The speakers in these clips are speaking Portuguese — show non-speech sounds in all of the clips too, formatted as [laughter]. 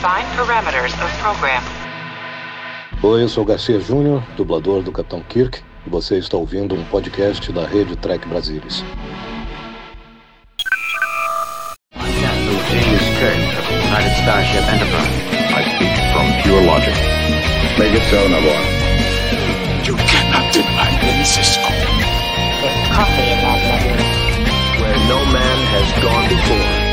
Define parameters of program. Oi, eu sou Garcia Júnior, dublador do Capitão Kirk, e você está ouvindo um podcast da rede Trek Brasilis. Captain James Kirk of the United Starship Enterprise. I speak from pure logic. Make it so, Navarre. You cannot deny me, Cisco. There's coffee in that letter. Where no man has gone before.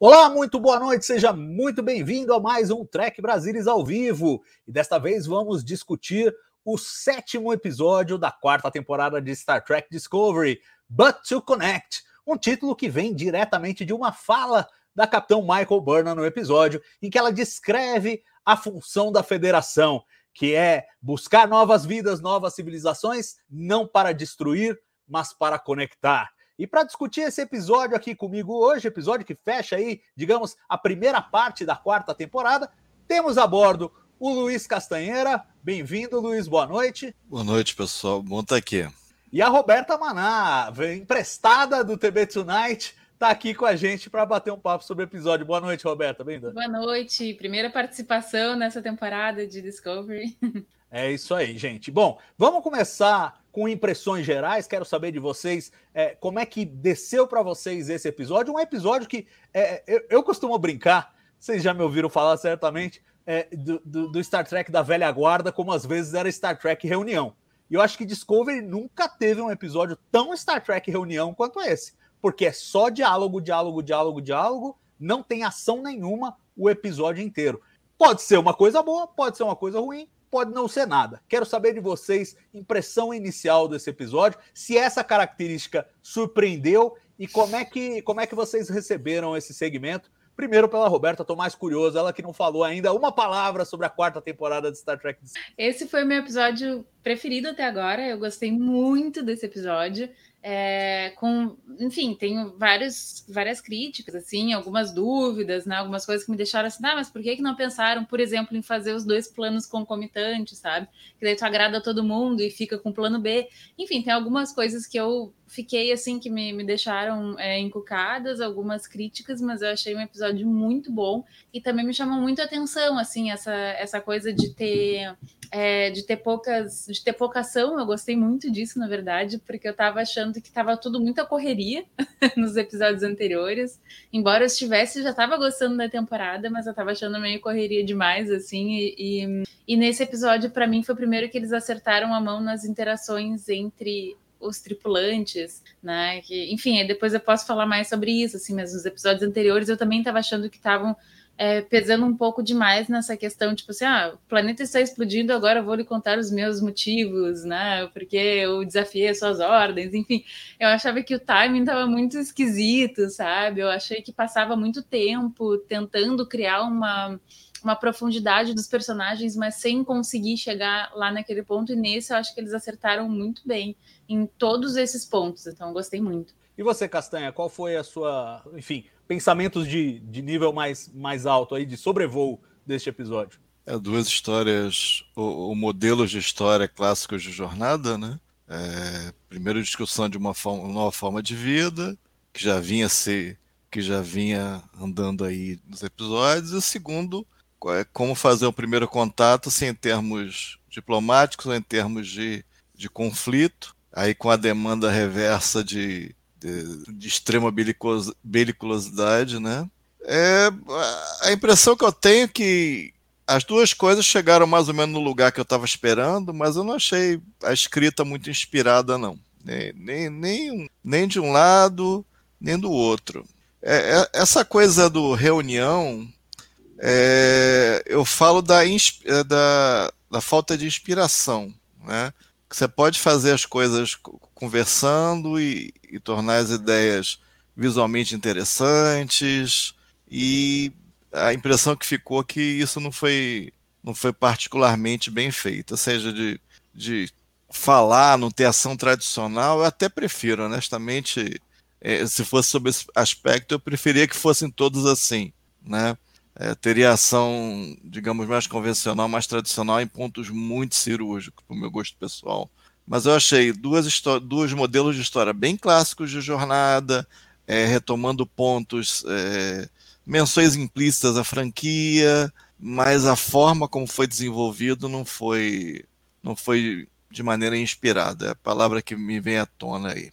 Olá, muito boa noite, seja muito bem-vindo a mais um Trek Brasilis ao vivo. E desta vez vamos discutir o sétimo episódio da quarta temporada de Star Trek Discovery, But to Connect, um título que vem diretamente de uma fala da capitão Michael Burnham no episódio, em que ela descreve a função da federação, que é buscar novas vidas, novas civilizações, não para destruir, mas para conectar. E para discutir esse episódio aqui comigo hoje, episódio que fecha aí, digamos, a primeira parte da quarta temporada, temos a bordo o Luiz Castanheira. Bem-vindo, Luiz, boa noite. Boa noite, pessoal. Bom estar aqui. E a Roberta Maná, emprestada do TB Tonight, está aqui com a gente para bater um papo sobre o episódio. Boa noite, Roberta. Bem-vinda. Boa noite. Primeira participação nessa temporada de Discovery. [laughs] É isso aí, gente. Bom, vamos começar com impressões gerais. Quero saber de vocês é, como é que desceu para vocês esse episódio. Um episódio que é, eu, eu, costumo brincar, vocês já me ouviram falar certamente, é, do, do, do, Star Trek da velha guarda, como às vezes era Star Trek Reunião. E eu acho que Discovery nunca teve um episódio tão Star Trek Reunião quanto esse, porque é só diálogo, diálogo, diálogo, diálogo, não tem ação nenhuma o episódio inteiro. Pode ser uma coisa boa, pode ser uma coisa ruim, pode não ser nada. Quero saber de vocês, impressão inicial desse episódio, se essa característica surpreendeu e como é que, como é que vocês receberam esse segmento. Primeiro pela Roberta, tô mais curioso, ela que não falou ainda uma palavra sobre a quarta temporada de Star Trek. Esse foi o meu episódio preferido até agora, eu gostei muito desse episódio. É, com, enfim, tenho vários, várias críticas, assim, algumas dúvidas, né, algumas coisas que me deixaram assim, ah, mas por que, que não pensaram, por exemplo, em fazer os dois planos concomitantes, sabe? Que daí tu agrada todo mundo e fica com o plano B. Enfim, tem algumas coisas que eu fiquei, assim, que me, me deixaram é, encucadas, algumas críticas, mas eu achei um episódio muito bom e também me chamou muito a atenção, assim, essa, essa coisa de ter é, de ter poucas, de ter pouca ação, eu gostei muito disso, na verdade, porque eu estava achando que estava tudo muita correria [laughs] nos episódios anteriores. Embora eu estivesse, já estava gostando da temporada, mas eu estava achando meio correria demais, assim. E, e, e nesse episódio, para mim, foi o primeiro que eles acertaram a mão nas interações entre os tripulantes, né? Que, enfim, depois eu posso falar mais sobre isso, assim, mas nos episódios anteriores eu também estava achando que estavam é, pesando um pouco demais nessa questão, tipo assim, ah, o planeta está explodindo, agora eu vou lhe contar os meus motivos, né? Porque eu desafiei as suas ordens, enfim. Eu achava que o timing estava muito esquisito, sabe? Eu achei que passava muito tempo tentando criar uma, uma profundidade dos personagens, mas sem conseguir chegar lá naquele ponto. E nesse eu acho que eles acertaram muito bem em todos esses pontos, então eu gostei muito. E você, Castanha, qual foi a sua, enfim, pensamentos de, de nível mais, mais alto aí, de sobrevoo deste episódio? É, duas histórias, o, o modelo de história clássicos de jornada, né? É, primeiro discussão de uma, forma, uma nova forma de vida, que já vinha ser, que já vinha andando aí nos episódios, e o segundo, é como fazer o primeiro contato, assim, em termos diplomáticos ou em termos de, de conflito, aí com a demanda reversa de de, de extrema belicosidade, né? É, a impressão que eu tenho é que as duas coisas chegaram mais ou menos no lugar que eu estava esperando, mas eu não achei a escrita muito inspirada, não. Nem, nem, nem, nem de um lado, nem do outro. É, é, essa coisa do reunião, é, eu falo da, é, da, da falta de inspiração. Né? Você pode fazer as coisas conversando e, e tornar as ideias visualmente interessantes. E a impressão que ficou é que isso não foi não foi particularmente bem feito, ou seja, de, de falar, não ter ação tradicional, eu até prefiro, honestamente, é, se fosse sobre esse aspecto, eu preferia que fossem todos assim, né? É, teria ação, digamos, mais convencional, mais tradicional, em pontos muito cirúrgicos, para o meu gosto pessoal. Mas eu achei duas, duas modelos de história bem clássicos de jornada, é, retomando pontos, é, menções implícitas à franquia, mas a forma como foi desenvolvido não foi, não foi de maneira inspirada. É a palavra que me vem à tona aí.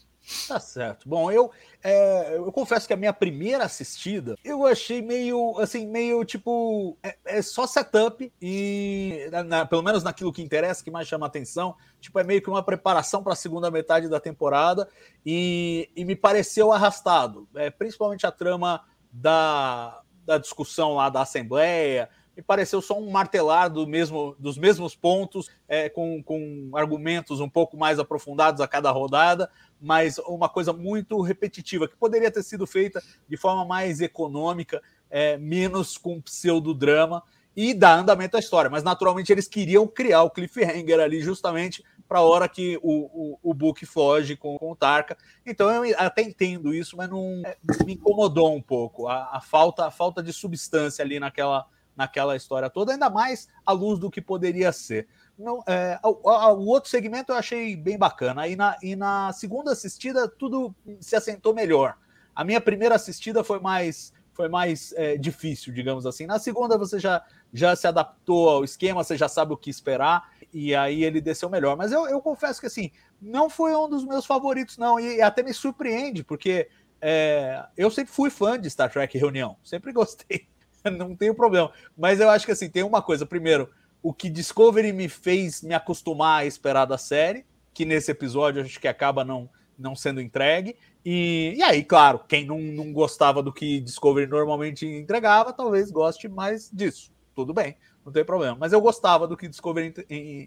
Tá certo. Bom, eu, é, eu confesso que a minha primeira assistida eu achei meio assim, meio tipo. É, é só setup e, na, na, pelo menos naquilo que interessa, que mais chama atenção, tipo, é meio que uma preparação para a segunda metade da temporada e, e me pareceu arrastado. É, principalmente a trama da, da discussão lá da Assembleia, me pareceu só um martelar do mesmo, dos mesmos pontos, é, com, com argumentos um pouco mais aprofundados a cada rodada, mas uma coisa muito repetitiva, que poderia ter sido feita de forma mais econômica, é, menos com pseudodrama e dar andamento à história. Mas naturalmente eles queriam criar o cliffhanger ali justamente para a hora que o, o, o Book foge com, com o Tarka. Então eu até entendo isso, mas não é, me incomodou um pouco a, a, falta, a falta de substância ali naquela, naquela história toda, ainda mais à luz do que poderia ser. Não, é, o, o, outro segmento eu achei bem bacana. E na, e na segunda assistida, tudo se assentou melhor. A minha primeira assistida foi mais foi mais é, difícil, digamos assim. Na segunda, você já, já se adaptou ao esquema, você já sabe o que esperar, e aí ele desceu melhor. Mas eu, eu confesso que assim, não foi um dos meus favoritos, não. E até me surpreende, porque é, eu sempre fui fã de Star Trek Reunião, sempre gostei, [laughs] não tenho problema. Mas eu acho que assim, tem uma coisa. Primeiro, o que Discovery me fez me acostumar a esperar da série, que nesse episódio acho que acaba não, não sendo entregue. E, e aí, claro, quem não, não gostava do que Discovery normalmente entregava, talvez goste mais disso. Tudo bem, não tem problema. Mas eu gostava do que Discovery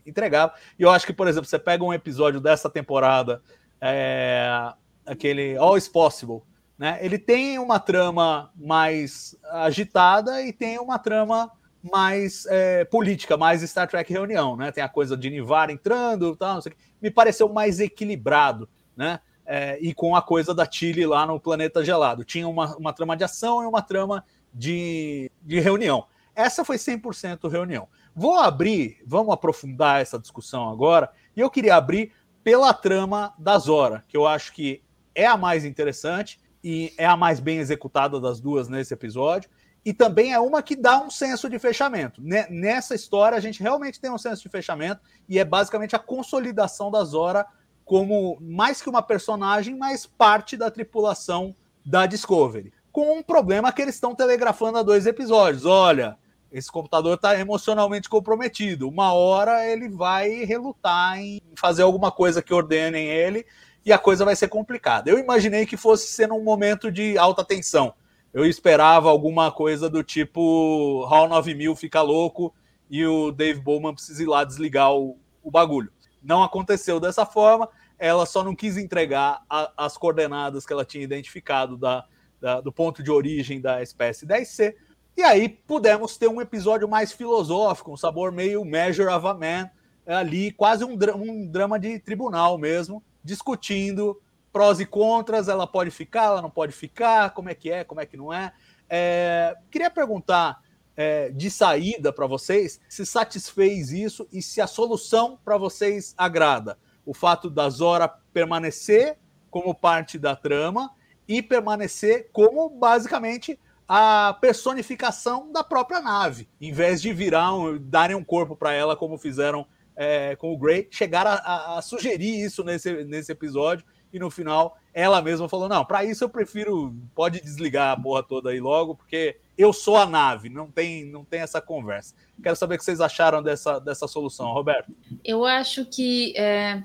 entregava. E eu acho que, por exemplo, você pega um episódio dessa temporada, é, aquele All is Possible, né? Ele tem uma trama mais agitada e tem uma trama mais é, política, mais Star Trek Reunião, né? Tem a coisa de Nivar entrando, tal. Me pareceu mais equilibrado, né? É, e com a coisa da Chile lá no planeta gelado. Tinha uma, uma trama de ação e uma trama de, de reunião. Essa foi 100% reunião. Vou abrir, vamos aprofundar essa discussão agora, e eu queria abrir pela trama da Zora, que eu acho que é a mais interessante e é a mais bem executada das duas nesse episódio e também é uma que dá um senso de fechamento. Nessa história, a gente realmente tem um senso de fechamento e é basicamente a consolidação da Zora como mais que uma personagem, mas parte da tripulação da Discovery. Com um problema que eles estão telegrafando há dois episódios. Olha, esse computador está emocionalmente comprometido. Uma hora ele vai relutar em fazer alguma coisa que ordenem ele e a coisa vai ser complicada. Eu imaginei que fosse ser num momento de alta tensão eu esperava alguma coisa do tipo HAL 9000 fica louco e o Dave Bowman precisa ir lá desligar o, o bagulho. Não aconteceu dessa forma, ela só não quis entregar a, as coordenadas que ela tinha identificado da, da, do ponto de origem da espécie 10C. E aí pudemos ter um episódio mais filosófico, um sabor meio Measure of a Man, ali quase um, um drama de tribunal mesmo, discutindo prós e contras, ela pode ficar, ela não pode ficar, como é que é, como é que não é. é queria perguntar é, de saída para vocês se satisfez isso e se a solução para vocês agrada. O fato da Zora permanecer como parte da trama e permanecer como basicamente a personificação da própria nave, em vez de virar, um, darem um corpo para ela como fizeram é, com o Grey, chegaram a, a, a, sugerir isso nesse, nesse episódio e no final ela mesma falou: não, para isso eu prefiro, pode desligar a porra toda aí logo, porque eu sou a nave, não tem, não tem essa conversa. Quero saber o que vocês acharam dessa, dessa solução, Roberto. Eu acho que é,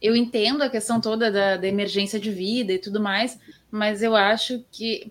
eu entendo a questão toda da, da emergência de vida e tudo mais, mas eu acho que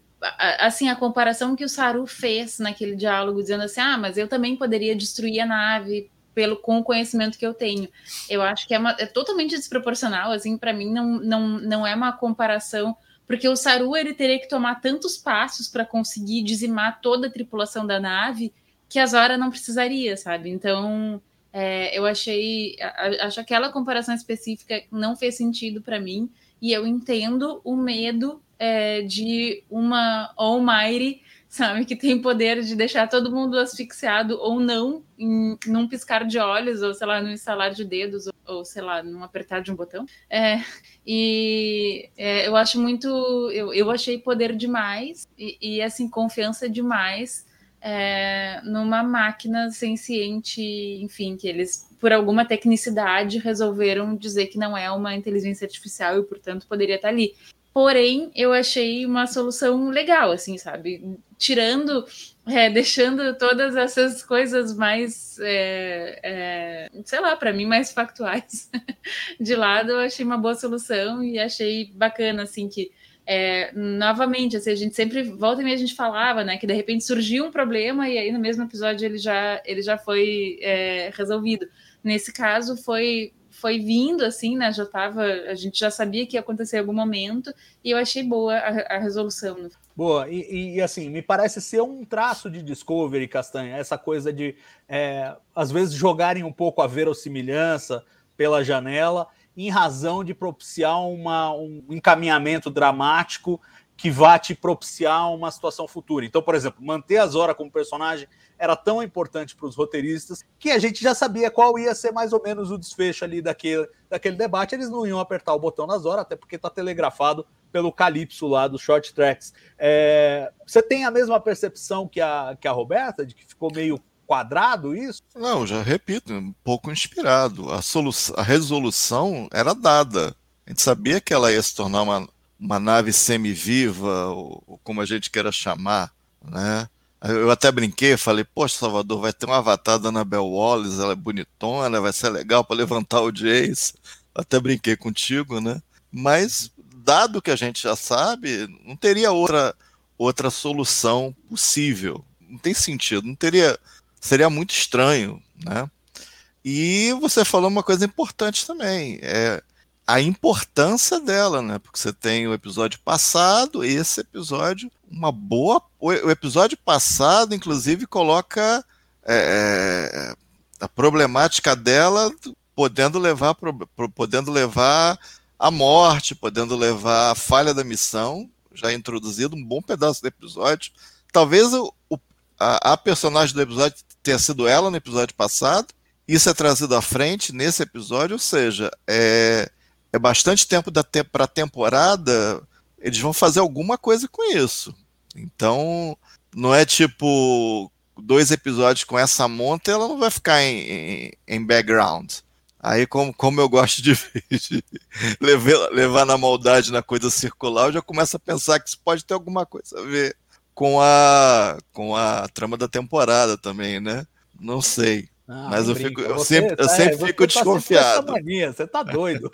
assim, a comparação que o Saru fez naquele diálogo, dizendo assim: ah, mas eu também poderia destruir a nave pelo com o conhecimento que eu tenho. Eu acho que é, uma, é totalmente desproporcional, assim, para mim não, não, não é uma comparação, porque o Saru ele teria que tomar tantos passos para conseguir dizimar toda a tripulação da nave que a Zora não precisaria, sabe? Então, é, eu achei, acho aquela comparação específica não fez sentido para mim e eu entendo o medo é, de uma Almighty sabe? Que tem poder de deixar todo mundo asfixiado ou não em num piscar de olhos, ou sei lá, num instalar de dedos, ou, ou sei lá, num apertar de um botão. É, e é, eu acho muito. Eu, eu achei poder demais e, e assim, confiança demais. É, numa máquina senciente, enfim, que eles, por alguma tecnicidade, resolveram dizer que não é uma inteligência artificial e, portanto, poderia estar ali. Porém, eu achei uma solução legal, assim, sabe? Tirando, é, [laughs] deixando todas essas coisas mais, é, é, sei lá, para mim, mais factuais [laughs] de lado, eu achei uma boa solução e achei bacana, assim, que é, novamente, assim, a gente sempre volta e meia a gente falava, né, que de repente surgiu um problema e aí no mesmo episódio ele já, ele já foi é, resolvido. Nesse caso foi foi vindo assim, né? Já tava, a gente já sabia que ia acontecer em algum momento e eu achei boa a, a resolução. Né? Boa, e, e, assim, me parece ser um traço de Discovery, Castanha, essa coisa de é, às vezes jogarem um pouco a verossimilhança pela janela em razão de propiciar uma, um encaminhamento dramático que vá te propiciar uma situação futura. Então, por exemplo, manter a Zora como personagem era tão importante para os roteiristas que a gente já sabia qual ia ser mais ou menos o desfecho ali daquele, daquele debate. Eles não iam apertar o botão nas horas, até porque está telegrafado pelo Calypso lá dos short tracks. É, você tem a mesma percepção que a, que a Roberta, de que ficou meio quadrado isso? Não, já repito, um pouco inspirado. A, solução, a resolução era dada. A gente sabia que ela ia se tornar uma, uma nave semi-viva, ou, ou como a gente queira chamar, né? Eu até brinquei, falei, poxa, Salvador, vai ter uma avatar da Annabelle Wallace, ela é bonitona, vai ser legal para levantar o Jace. Até brinquei contigo, né? Mas, dado que a gente já sabe, não teria outra, outra solução possível. Não tem sentido, não teria. Seria muito estranho, né? E você falou uma coisa importante também. É, a importância dela, né? Porque você tem o episódio passado, esse episódio, uma boa. O episódio passado, inclusive, coloca é, é a problemática dela podendo levar, podendo levar a morte, podendo levar a falha da missão, já introduzido um bom pedaço do episódio. Talvez o, a, a personagem do episódio tenha sido ela no episódio passado. Isso é trazido à frente nesse episódio, ou seja, é, é bastante tempo para a temporada, eles vão fazer alguma coisa com isso. Então, não é tipo dois episódios com essa monta, ela não vai ficar em, em, em background. Aí, como, como eu gosto de, de levar, levar na maldade na coisa circular, eu já começo a pensar que isso pode ter alguma coisa a ver com a, com a trama da temporada também, né? Não sei. Ah, mas eu, fico, eu você, sempre, eu tá, sempre fico tá desconfiado. Mania, você tá doido.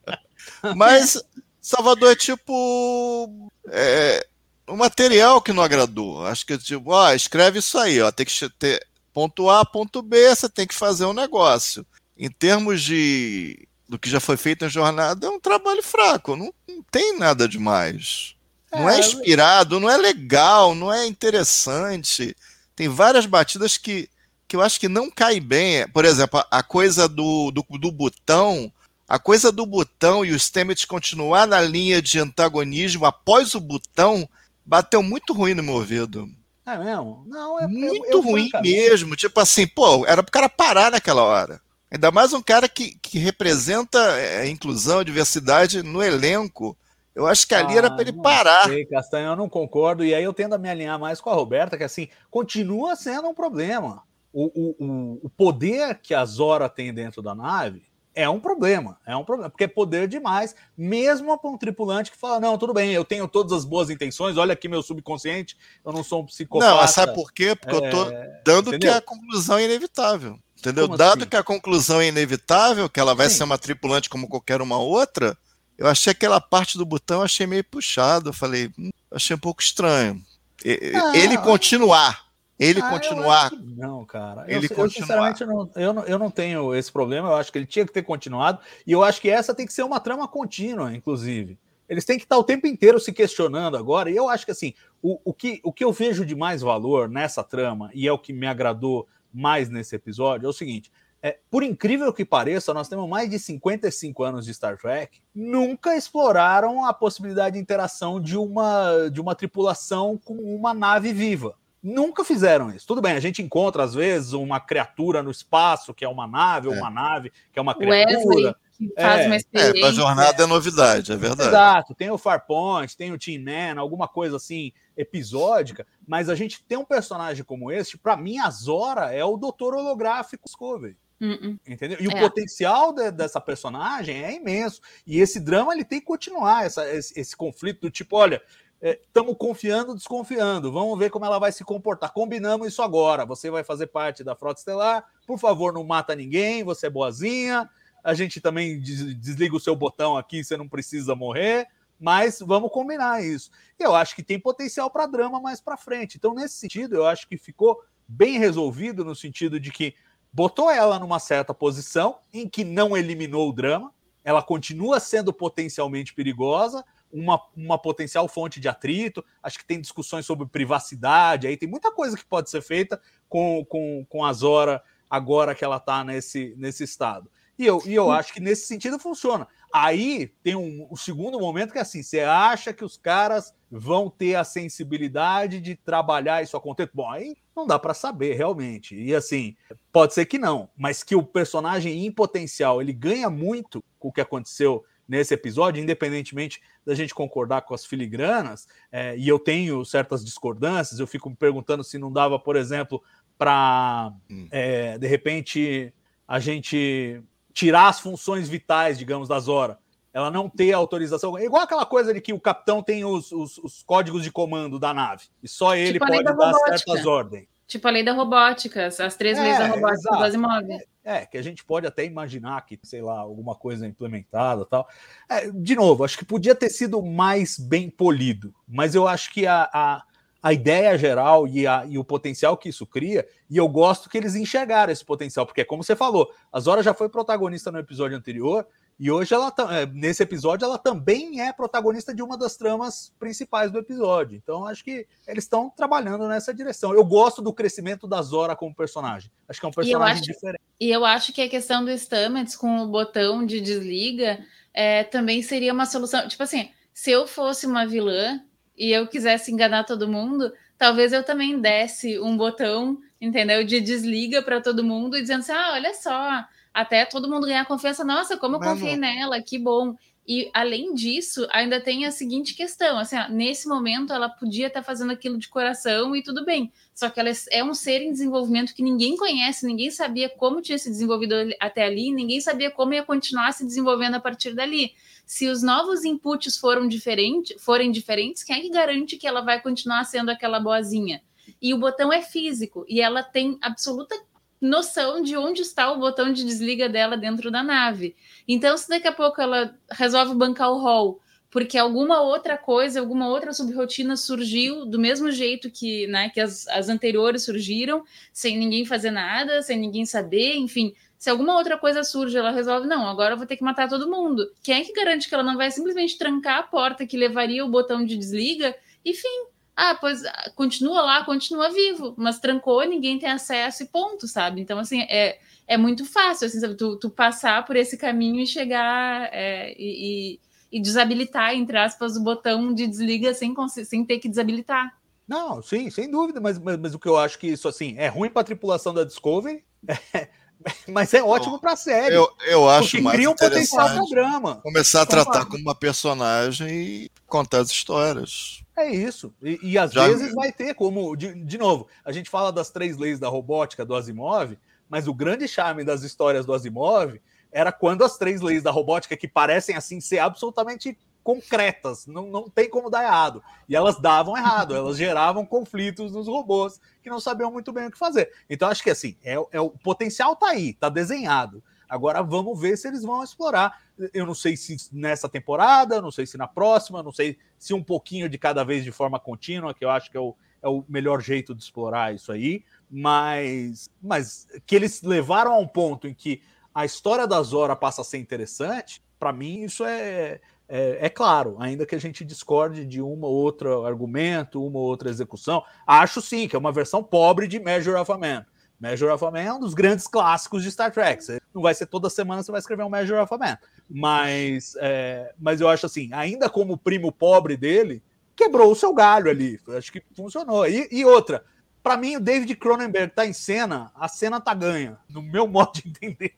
[laughs] mas Salvador é tipo. É, o material que não agradou. Acho que tipo, ó, escreve isso aí, ó. Tem que ter ponto A, ponto B, você tem que fazer um negócio. Em termos de do que já foi feito em jornada, é um trabalho fraco, não, não tem nada demais. É, não é inspirado, não é legal, não é interessante. Tem várias batidas que que eu acho que não cai bem. Por exemplo, a coisa do, do, do botão, a coisa do botão e o Stamets continuar na linha de antagonismo após o botão bateu muito ruim no meu ouvido. É mesmo? Não, é muito eu, eu, ruim mesmo. Tipo assim, pô, era pro cara parar naquela hora. Ainda mais um cara que, que representa é, inclusão, diversidade no elenco. Eu acho que ali ah, era para ele parar. Sei, Castanho, eu não concordo. E aí eu tendo a me alinhar mais com a Roberta, que assim, continua sendo um problema o, o, o poder que a Zora tem dentro da nave é um problema, é um problema, porque é poder demais, mesmo para um tripulante que fala: não, tudo bem, eu tenho todas as boas intenções, olha aqui meu subconsciente, eu não sou um psicopata. Não, mas sabe por quê? Porque é... eu tô dando Entendeu? que a conclusão é inevitável. Entendeu? Como Dado assim? que a conclusão é inevitável, que ela vai Sim. ser uma tripulante como qualquer uma outra, eu achei aquela parte do botão, achei meio puxado. Eu falei, hum, achei um pouco estranho. Ah, ele continuar ele ah, continuar. Não, cara. Ele eu, continuar. eu sinceramente não, eu, não, eu não tenho esse problema. Eu acho que ele tinha que ter continuado. E eu acho que essa tem que ser uma trama contínua, inclusive. Eles têm que estar o tempo inteiro se questionando agora. E eu acho que assim, o, o, que, o que eu vejo de mais valor nessa trama, e é o que me agradou mais nesse episódio, é o seguinte: é, por incrível que pareça, nós temos mais de 55 anos de Star Trek, nunca exploraram a possibilidade de interação de uma, de uma tripulação com uma nave viva. Nunca fizeram isso. Tudo bem, a gente encontra, às vezes, uma criatura no espaço, que é uma nave, ou É. uma nave, que é uma criatura. Wesley, que faz É, uma É, experiência. pra jornada é novidade, é verdade. Exato, tem o Farpoint, tem o Tim Nan, alguma coisa assim episódica, mas a gente tem um personagem como esse, para mim a Zora é o doutor holográfico Discovery. Uh-uh. Entendeu? E o É. potencial de- dessa personagem é imenso. E esse drama ele tem que continuar, essa- esse, esse conflito do tipo, olha, estamos confiando, desconfiando, vamos ver como ela vai se comportar. Combinamos isso agora. Você vai fazer parte da Frota Estelar, por favor, não mata ninguém, você é boazinha. A gente também des- desliga o seu botão aqui, você não precisa morrer. Mas vamos combinar isso. Eu acho que tem potencial para drama mais para frente. Então, nesse sentido, eu acho que ficou bem resolvido no sentido de que botou ela numa certa posição em que não eliminou o drama, ela continua sendo potencialmente perigosa, uma, uma potencial fonte de atrito. Acho que tem discussões sobre privacidade, aí tem muita coisa que pode ser feita com, com, com a Zora agora que ela está nesse, nesse estado. E eu, e eu acho que nesse sentido funciona. Aí tem um, um segundo momento que é assim: você acha que os caras vão ter a sensibilidade de trabalhar isso acontecer? Bom, aí não dá para saber realmente. E assim, pode ser que não, mas que o personagem em potencial ele ganha muito com o que aconteceu nesse episódio, independentemente da gente concordar com as filigranas, é, e eu tenho certas discordâncias, eu fico me perguntando se não dava, por exemplo, para Hum. é, de repente a gente tirar as funções vitais, digamos, da Zora. Ela não ter autorização. É igual aquela coisa de que o capitão tem os, os- os códigos de comando da nave. E só ele Tipo pode da dar robótica. certas ordens. Tipo a lei da robótica, as três É, leis da robótica exato. do Asimov. É, que a gente pode até imaginar que, sei lá, alguma coisa implementada tal. É, de novo, acho que podia ter sido mais bem polido, mas eu acho que a, a, a ideia geral e, a, e o potencial que isso cria, e eu gosto que eles enxergaram esse potencial, porque, como você falou, a Zora já foi protagonista no episódio anterior, e hoje, ela é, nesse episódio, ela também é protagonista de uma das tramas principais do episódio. Então, acho que eles estão trabalhando nessa direção. Eu gosto do crescimento da Zora como personagem. Acho que é um personagem acho- diferente. E eu acho que a questão do Stamets com o botão de desliga é, também seria uma solução. Tipo assim, se eu fosse uma vilã e eu quisesse enganar todo mundo, talvez eu também desse um botão, entendeu? De desliga para todo mundo e dizendo assim: ah, olha só, até todo mundo ganhar confiança. Nossa, como eu Mas confiei não- nela, que bom. E além disso, ainda tem a seguinte questão: assim, ó, nesse momento ela podia estar fazendo aquilo de coração e tudo bem. Só que ela é um ser em desenvolvimento que ninguém conhece, ninguém sabia como tinha se desenvolvido até ali, ninguém sabia como ia continuar se desenvolvendo a partir dali. Se os novos inputs foram diferentes, forem diferentes, quem é que garante que ela vai continuar sendo aquela boazinha? E o botão é físico e ela tem absoluta noção de onde está o botão de desliga dela dentro da nave. Então, se daqui a pouco ela resolve bancar o hall porque alguma outra coisa, alguma outra subrotina surgiu do mesmo jeito que, né, que as, as anteriores surgiram, sem ninguém fazer nada, sem ninguém saber, enfim. Se alguma outra coisa surge, ela resolve, não, agora eu vou ter que matar todo mundo. Quem é que garante que ela não vai simplesmente trancar a porta que levaria o botão de desliga? Enfim, ah, pois ah, continua lá, continua vivo, mas trancou, ninguém tem acesso e ponto, sabe? Então, assim, é, é muito fácil, assim, sabe? Tu, tu passar por esse caminho e chegar é, e, e desabilitar, entre aspas, o botão de desliga sem, sem ter que desabilitar. Não, sim, sem dúvida, mas, mas, mas o que eu acho que isso assim é ruim para a tripulação da Discovery, [laughs] é, [laughs] mas é ótimo para a série. Eu, eu acho mais cria um potencial para drama. começar a tratar como uma personagem e contar as histórias. É isso. E, e às Já- vezes vai ter como, de, de novo, a gente fala das três leis da robótica do Asimov, mas o grande charme das histórias do Asimov era quando as três leis da robótica, que parecem assim ser absolutamente concretas, não, não tem como dar errado. E elas davam errado, [laughs] elas geravam conflitos nos robôs que não sabiam muito bem o que fazer. Então, acho que assim, é, é o potencial tá aí, tá desenhado. Agora vamos ver se eles vão explorar. Eu não sei se nessa temporada, não sei se na próxima, não sei se um pouquinho de cada vez de forma contínua, que eu acho que é o, é o melhor jeito de explorar isso aí. Mas, mas que eles levaram a um ponto em que a história da Zora passa a ser interessante, para mim isso é, é, é, claro, ainda que a gente discorde de uma ou outra argumento, uma ou outra execução. Acho sim que é uma versão pobre de Measure of a Man. Measure of a Man é um dos grandes clássicos de Star Trek. Você não vai ser toda semana você vai escrever um Measure of a Man. Mas, é, mas eu acho assim, ainda como primo pobre dele, quebrou o seu galho ali. Acho que funcionou. E, e outra, para mim, o David Cronenberg tá em cena, a cena tá ganha, no meu [laughs] modo de entender.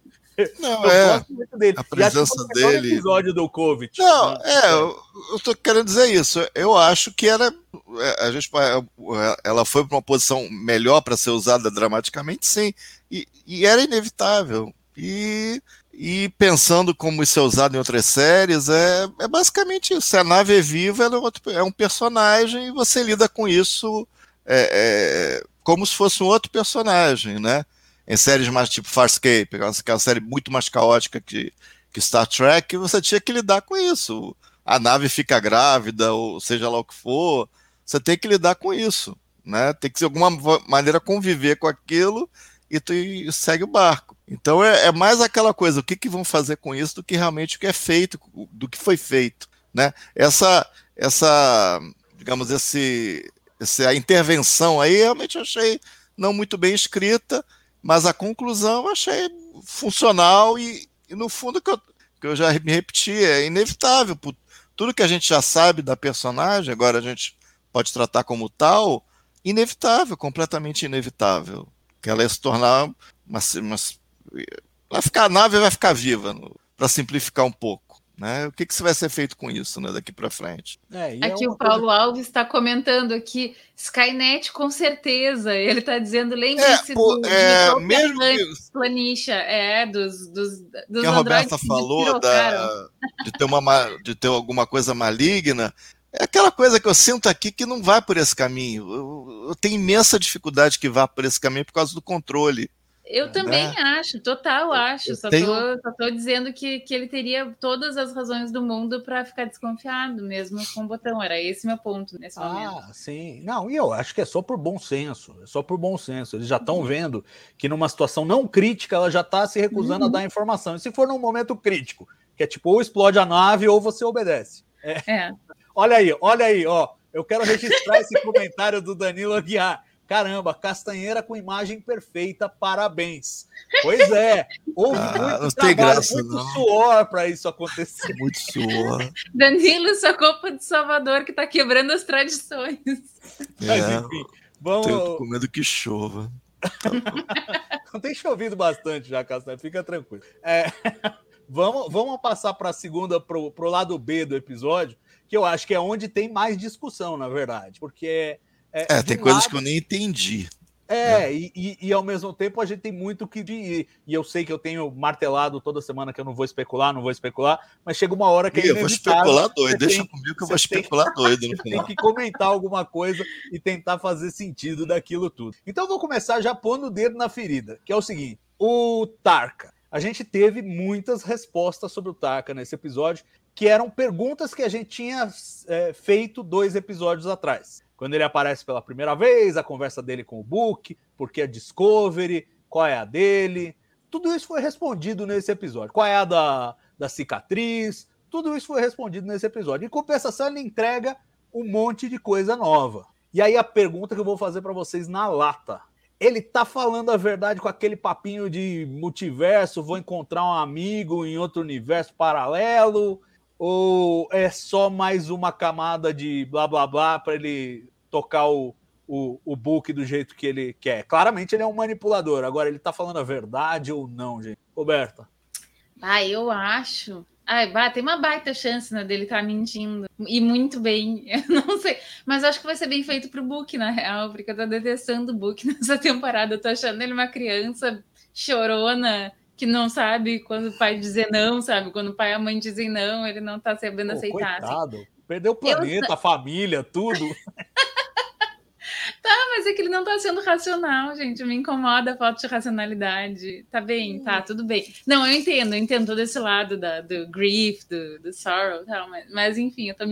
Não, eu é. gosto muito dele. A presença dele- episódio do Covid. Não, né? é, eu, eu tô querendo dizer isso. Eu acho que era. é, A gente, ela foi para uma posição melhor para ser usada dramaticamente, sim. E, e era inevitável. E, e pensando como isso é usado em outras séries, é, é basicamente isso. Se a nave é viva, ela é, outro- é um personagem e você lida com isso é, é, como se fosse um outro personagem, né? Em séries mais tipo Farscape, aquela série muito mais caótica que, que Star Trek, você tinha que lidar com isso. A nave fica grávida, ou seja lá o que for, você tem que lidar com isso. Né? Tem que de alguma maneira conviver com aquilo e tu segue o barco. Então é, é mais aquela coisa, o que, que vão fazer com isso do que realmente o que é feito, do que foi feito. Né? Essa, essa, digamos, esse, essa intervenção aí realmente achei não muito bem escrita, mas a conclusão eu achei funcional e, e no fundo que eu, que eu já me repeti, é inevitável. Por tudo que a gente já sabe da personagem, agora a gente pode tratar como tal, inevitável, completamente inevitável. Que ela ia se tornar uma. uma vai ficar, a nave vai ficar viva, para simplificar um pouco. Né? O que, que vai ser feito com isso né, daqui para frente? É, e é Aqui uma o Paulo Alves está comentando aqui, Skynet com certeza. Ele está dizendo, lembre-se É, do, de é, mesmo que- Planitia, é, dos, dos, dos que a Roberta falou despirocaram. da, de, ter uma, ma- de ter alguma coisa maligna, é aquela coisa que eu sinto aqui que não vai por esse caminho. Eu, eu tenho imensa dificuldade que vá por esse caminho por causa do controle. Eu também acho, total acho. eu Só, tenho- tô, só tô dizendo que, que ele teria todas as razões do mundo para ficar desconfiado, mesmo com o botão. Era esse meu ponto nesse momento. Ah, sim. Não, e eu acho que é só por bom senso. É só por bom senso. Eles já Uhum. estão vendo que numa situação não crítica, ela já está se recusando Uhum. a dar informação. E se for num momento crítico, que é tipo, ou explode a nave ou você obedece. É. Olha aí, olha aí, ó. Eu quero registrar esse comentário do Danilo Aguiar. Caramba, Castanheira com imagem perfeita, parabéns. Pois é, houve Ah, muito não trabalho, graça, muito não. suor para isso acontecer. [laughs] Muito suor. Danilo, sua copa de Salvador que tá quebrando as tradições. Mas É, enfim, vamos. tenho com medo que chova. [laughs] Tem chovido bastante já, Castanheira, fica tranquilo. É, [laughs] vamos, vamos passar para a segunda, para o lado B do episódio, que eu acho que é onde tem mais discussão, na verdade, porque. É, de tem coisas lado- que eu nem entendi. É, e, e, e ao mesmo tempo a gente tem muito que. E, e eu sei que eu tenho martelado toda semana que eu não vou especular, não vou especular, mas chega uma hora que é Ih, eu vou especular doido, deixa tem- comigo que eu vou você tem- especular doido no [laughs] Você tem final. que comentar alguma coisa e tentar fazer sentido daquilo tudo. Então eu vou começar já pondo o dedo na ferida, que é o seguinte: o Tarka. A gente teve muitas respostas sobre o Tarka nesse episódio, que eram perguntas que a gente tinha é, feito dois episódios atrás. Quando ele aparece pela primeira vez, a conversa dele com o Book, por que a Discovery, qual é a dele. Tudo isso foi respondido nesse episódio. Qual é a da, da cicatriz? Tudo isso foi respondido nesse episódio. Em compensação, ele entrega um monte de coisa nova. E aí a pergunta que eu vou fazer para vocês na lata. Ele tá falando a verdade com aquele papinho de multiverso, vou encontrar um amigo em outro universo paralelo, ou é só mais uma camada de blá blá blá para ele tocar o, o, o book do jeito que ele quer? Claramente ele é um manipulador. Agora, ele tá falando a verdade ou não, gente? Roberta. Ah, eu acho. Ai, bah, tem uma baita chance né, dele estar mentindo. E muito bem. [laughs] Eu não sei. Mas acho que vai ser bem feito pro Book, na real, porque eu tô detestando o Book [laughs] nessa temporada. Eu tô achando ele uma criança chorona que não sabe quando o pai dizer não, sabe? Quando o pai e a mãe dizem não, ele não tá sabendo Pô, aceitar. assim. coitado. Perdeu o planeta, a família, tudo. [laughs] Mas é que ele não tá sendo racional, gente. Me incomoda a falta de racionalidade. Tá bem, tá, tudo bem. Não, eu entendo, eu entendo todo esse lado da, do grief, do, do sorrow tal, mas, mas enfim, eu tô,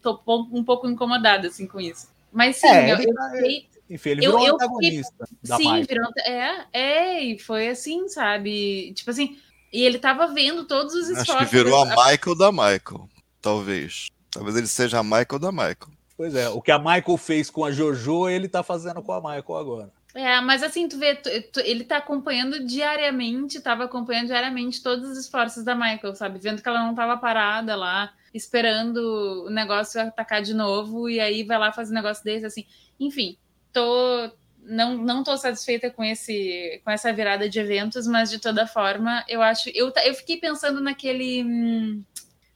tô, tô um pouco incomodada assim com isso. Mas sim, É, eu, eu tá- sei. Enfim, ele virou eu antagonista da Sim, virou. É, é, e foi assim, sabe? Tipo assim, e ele tava vendo todos os esforços. Acho que virou a Michael da Michael, talvez. Talvez ele seja a Michael da Michael. Pois é, o que a Michael fez com a Jojo, ele tá fazendo com a Michael agora. É, mas assim, tu vê, tu, tu, ele tá acompanhando diariamente, tava acompanhando diariamente todos os esforços da Michael, sabe? Vendo que ela não tava parada lá, esperando o negócio atacar de novo, e aí vai lá fazer um negócio desse, assim. Enfim, tô. Não, não tô satisfeita com, esse, com essa virada de eventos, mas de toda forma, eu acho. Eu, eu fiquei pensando naquele. hum,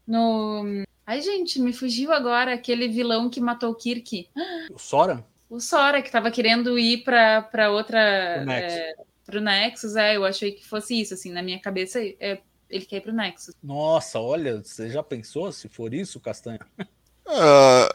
No. Ai, gente, me fugiu agora aquele vilão que matou o Kirk. O Sora? O Sora, que tava querendo ir pra, pra outra. O Nexus. É, pro Nexus, é, eu achei que fosse isso, assim, na minha cabeça, é, ele quer ir pro Nexus. Nossa, olha, você já pensou se for isso, Castanha? Ah,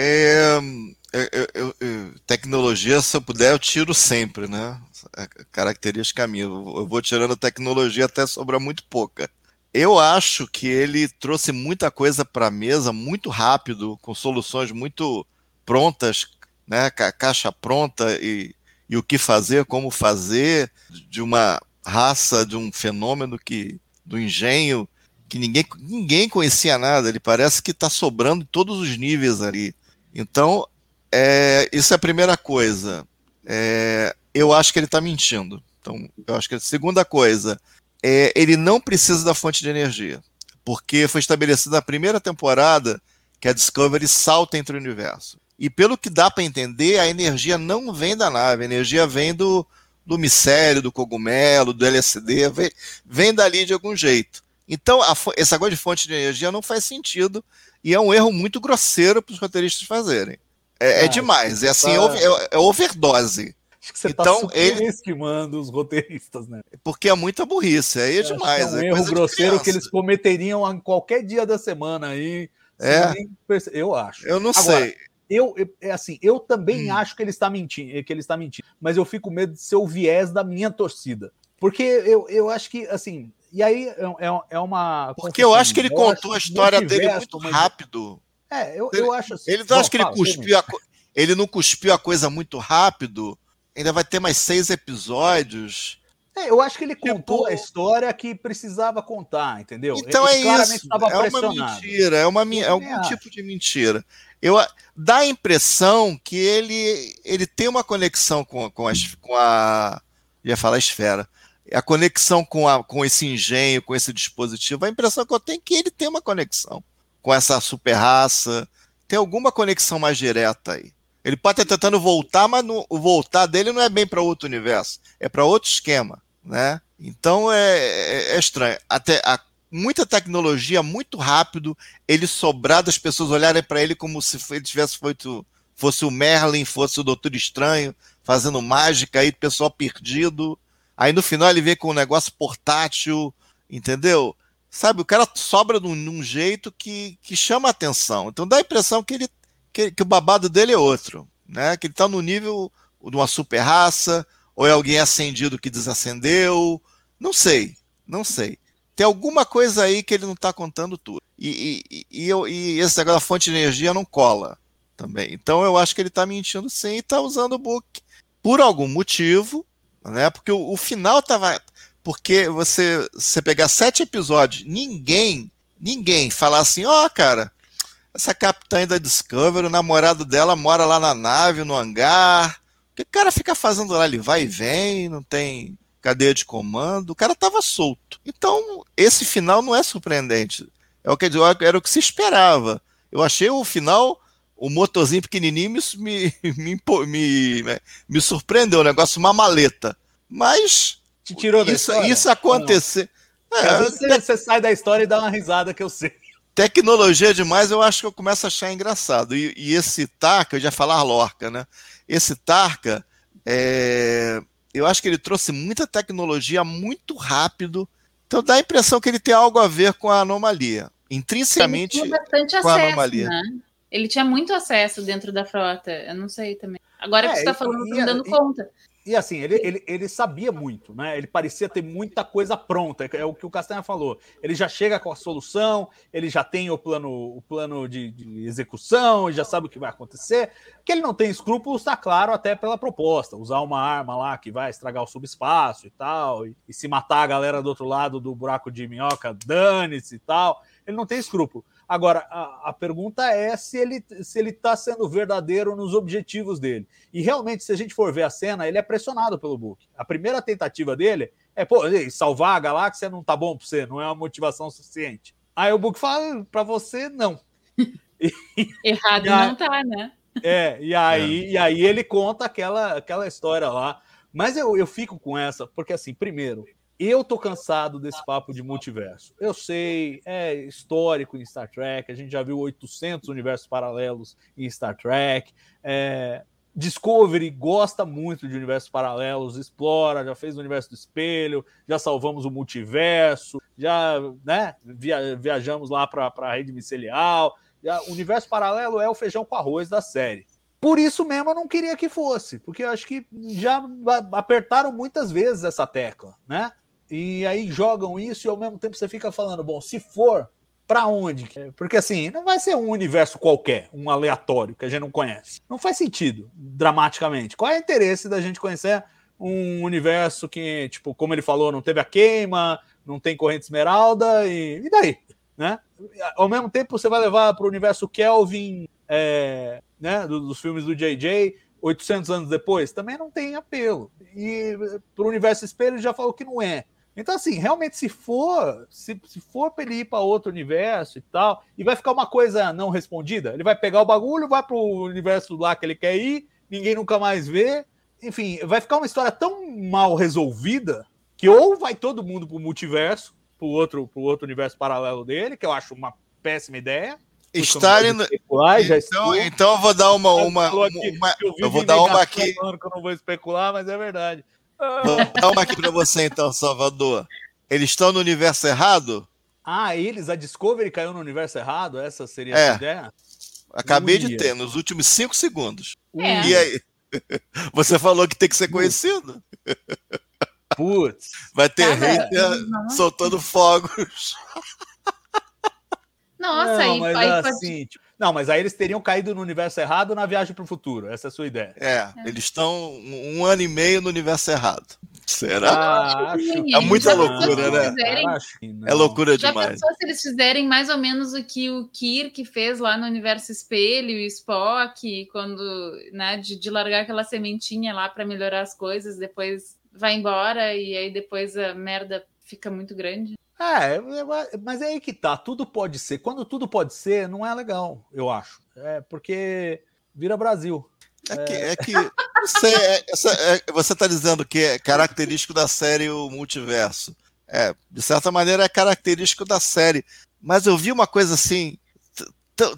é, eu- eu- eu- tecnologia, se eu puder, eu tiro sempre, né? É característica minha. Eu vou tirando tecnologia até sobrar muito pouca. Eu acho que ele trouxe muita coisa para a mesa muito rápido, com soluções muito prontas, né? Ca- Caixa pronta e, e o que fazer, como fazer, de uma raça, de um fenômeno que do engenho que ninguém, ninguém conhecia nada. Ele parece que está sobrando em todos os níveis ali. Então, é, isso é a primeira coisa. É, eu acho que ele está mentindo. Então, eu acho que a segunda coisa é ele não precisa da fonte de energia, porque foi estabelecido na primeira temporada que a Discovery salta entre o universo. E pelo que dá para entender, a energia não vem da nave, a energia vem do, do micélio, do cogumelo, do LSD, vem, vem dali de algum jeito. Então, a esse negócio de fonte de energia não faz sentido e é um erro muito grosseiro para os roteiristas fazerem. É, é Ah, demais, é assim, tá- é over- é, é overdose, Acho que você Então, tá ele- os roteiristas, né? porque é muita burrice, aí é que demais. É um é erro grosseiro que eles cometeriam em qualquer dia da semana aí. É. perce- Eu acho. Eu não Agora, sei. Eu, eu- é assim, eu também Hum. acho que ele está mentindo, que ele está mentindo, mas eu fico com medo de ser o viés da minha torcida. Porque eu, eu acho que, assim, e aí é, é- é uma. Porque eu acho que ele contou a história dele muito rápido. É, eu, eu acho assim. Ele Bom, acha que ele cuspiu a ele não cuspiu a coisa muito rápido. Ainda vai ter mais seis episódios. É, eu acho que ele contou Tipo- a história que precisava contar, entendeu? Então ele é isso. É uma mentira, é uma é algum acho. tipo de mentira. Eu dá a impressão que ele ele tem uma conexão com, com, a, es- com a ia falar esfera. A conexão com, a, com esse engenho, com esse dispositivo. A impressão que eu tenho é que ele tem uma conexão com essa super raça. Tem alguma conexão mais direta aí. Ele pode estar tentando voltar, mas no- o voltar dele não é bem para outro universo, é para outro esquema, né? Então é, é- é estranho. Até a- muita tecnologia, muito rápido, ele sobrar das pessoas olharem para ele como se ele tivesse feito, fosse o Merlin, fosse o Doutor Estranho, fazendo mágica aí, pessoal perdido. Aí no final ele vem com um negócio portátil, entendeu? Sabe, o cara sobra num, num jeito que, que chama atenção. Então dá a impressão que ele que, que o babado dele é outro, né? Que ele tá no nível de uma super raça, ou é alguém acendido que desacendeu, não sei, não sei. Tem alguma coisa aí que ele não está contando tudo. E, e, e, eu, e esse negócio da fonte de energia não cola também. Então eu acho que ele está mentindo sim e está usando o book por algum motivo, né? Porque o, o final tava. Porque você, você pegar sete episódios, ninguém, ninguém falar assim, ó, cara, essa capitã da Discovery, o namorado dela mora lá na nave, no hangar. O que o cara fica fazendo lá? Ele vai e vem, não tem cadeia de comando. O cara tava solto. Então, esse final não é surpreendente. É o que era o que se esperava. Eu achei o final, o motorzinho pequenininho me, me, me, me, me surpreendeu, o negócio uma maleta. Mas Te tirou da isso, isso acontecer. É, você, você sai da história e dá uma risada que eu sei. Tecnologia demais, eu acho que eu começo a achar engraçado. E, e esse Tarka, eu já ia falar Lorca, né? Esse Tarka, é, eu acho que ele trouxe muita tecnologia muito rápido. Então dá a impressão que ele tem algo a ver com a anomalia. Intrinsecamente ele tinha bastante com a acesso, anomalia. Né? Ele tinha muito acesso dentro da frota. Eu não sei também. Agora É, que você está falando, eu tô me dando e- conta. E assim, ele, ele, ele sabia muito, né? Ele parecia ter muita coisa pronta. É o que o Castanha falou. Ele já chega com a solução, ele já tem o plano, o plano de, de execução, já sabe o que vai acontecer. Que ele não tem escrúpulos, está claro, até pela proposta. Usar uma arma lá que vai estragar o subespaço e tal, e, e se matar a galera do outro lado do buraco de minhoca, dane-se e tal. ele não tem escrúpulo. Agora, a, a pergunta é se ele se ele está sendo verdadeiro nos objetivos dele. E realmente, se a gente for ver a cena, ele é pressionado pelo Book. A primeira tentativa dele é, pô, salvar a galáxia não tá bom para você, não é uma motivação suficiente. Aí o Book fala, para você, não. [laughs] Errado não tá, né? É, e aí, é. e aí ele conta aquela, aquela história lá. Mas eu, eu fico com essa, porque assim, primeiro, eu tô cansado desse papo de multiverso. Eu sei, é histórico em Star Trek, a gente já viu 800 universos paralelos em Star Trek. É, Discovery gosta muito de universos paralelos, explora, já fez o universo do espelho, já salvamos o multiverso, já né, via, viajamos lá para a rede micelial. O universo paralelo é o feijão com arroz da série. Por isso mesmo eu não queria que fosse, porque eu acho que já apertaram muitas vezes essa tecla, né? E aí jogam isso e ao mesmo tempo você fica falando, bom, se for, para onde? Porque assim, não vai ser um universo qualquer, um aleatório que a gente não conhece. Não faz sentido, dramaticamente. Qual é o interesse da gente conhecer um universo que, tipo, como ele falou, não teve a queima, não tem corrente esmeralda e, e daí? Né? Ao mesmo tempo, você vai levar para o universo Kelvin, é, né, dos filmes do JJ, 800 anos depois, também não tem apelo. E para o universo espelho já falou que não é. Então, assim, realmente, se for, se, se for para ele ir para outro universo e tal, e vai ficar uma coisa não respondida, ele vai pegar o bagulho, vai para o universo lá que ele quer ir, ninguém nunca mais vê. Enfim, vai ficar uma história tão mal resolvida que ou vai todo mundo para o multiverso, para o outro, pro outro universo paralelo dele, que eu acho uma péssima ideia. Estarem no... então, então eu vou dar uma uma, uma, uma eu, eu vou dar uma aqui que eu não vou especular, mas é verdade. Vou uma aqui para você então, Salvador. Eles estão no universo errado? Ah, eles, a Discovery caiu no universo errado? Essa seria é. a ideia? Acabei Ui. de ter, nos últimos cinco segundos. É. E aí? [laughs] Você falou que tem que ser conhecido. Putz. Vai ter hater soltando fogos. [laughs] [laughs] Nossa, não, mas aí assim, pode... tipo, não, mas aí eles teriam caído no universo errado na viagem para o futuro. Essa é a sua ideia. É, é. eles estão um ano e meio no universo errado. Será? Ah. É muita loucura, né? Fizerem... É loucura demais. Já pensou se eles fizerem mais ou menos o que o Kirk fez lá no universo espelho e o Spock, quando, né, de, de largar aquela sementinha lá para melhorar as coisas, depois vai embora e aí depois a merda fica muito grande. É, mas é aí que tá, tudo pode ser. Quando tudo pode ser, não é legal, eu acho. É porque vira Brasil. É que, é que você, é, é, você tá dizendo que é característico da série o multiverso. É, de certa maneira é característico da série. Mas eu vi uma coisa assim,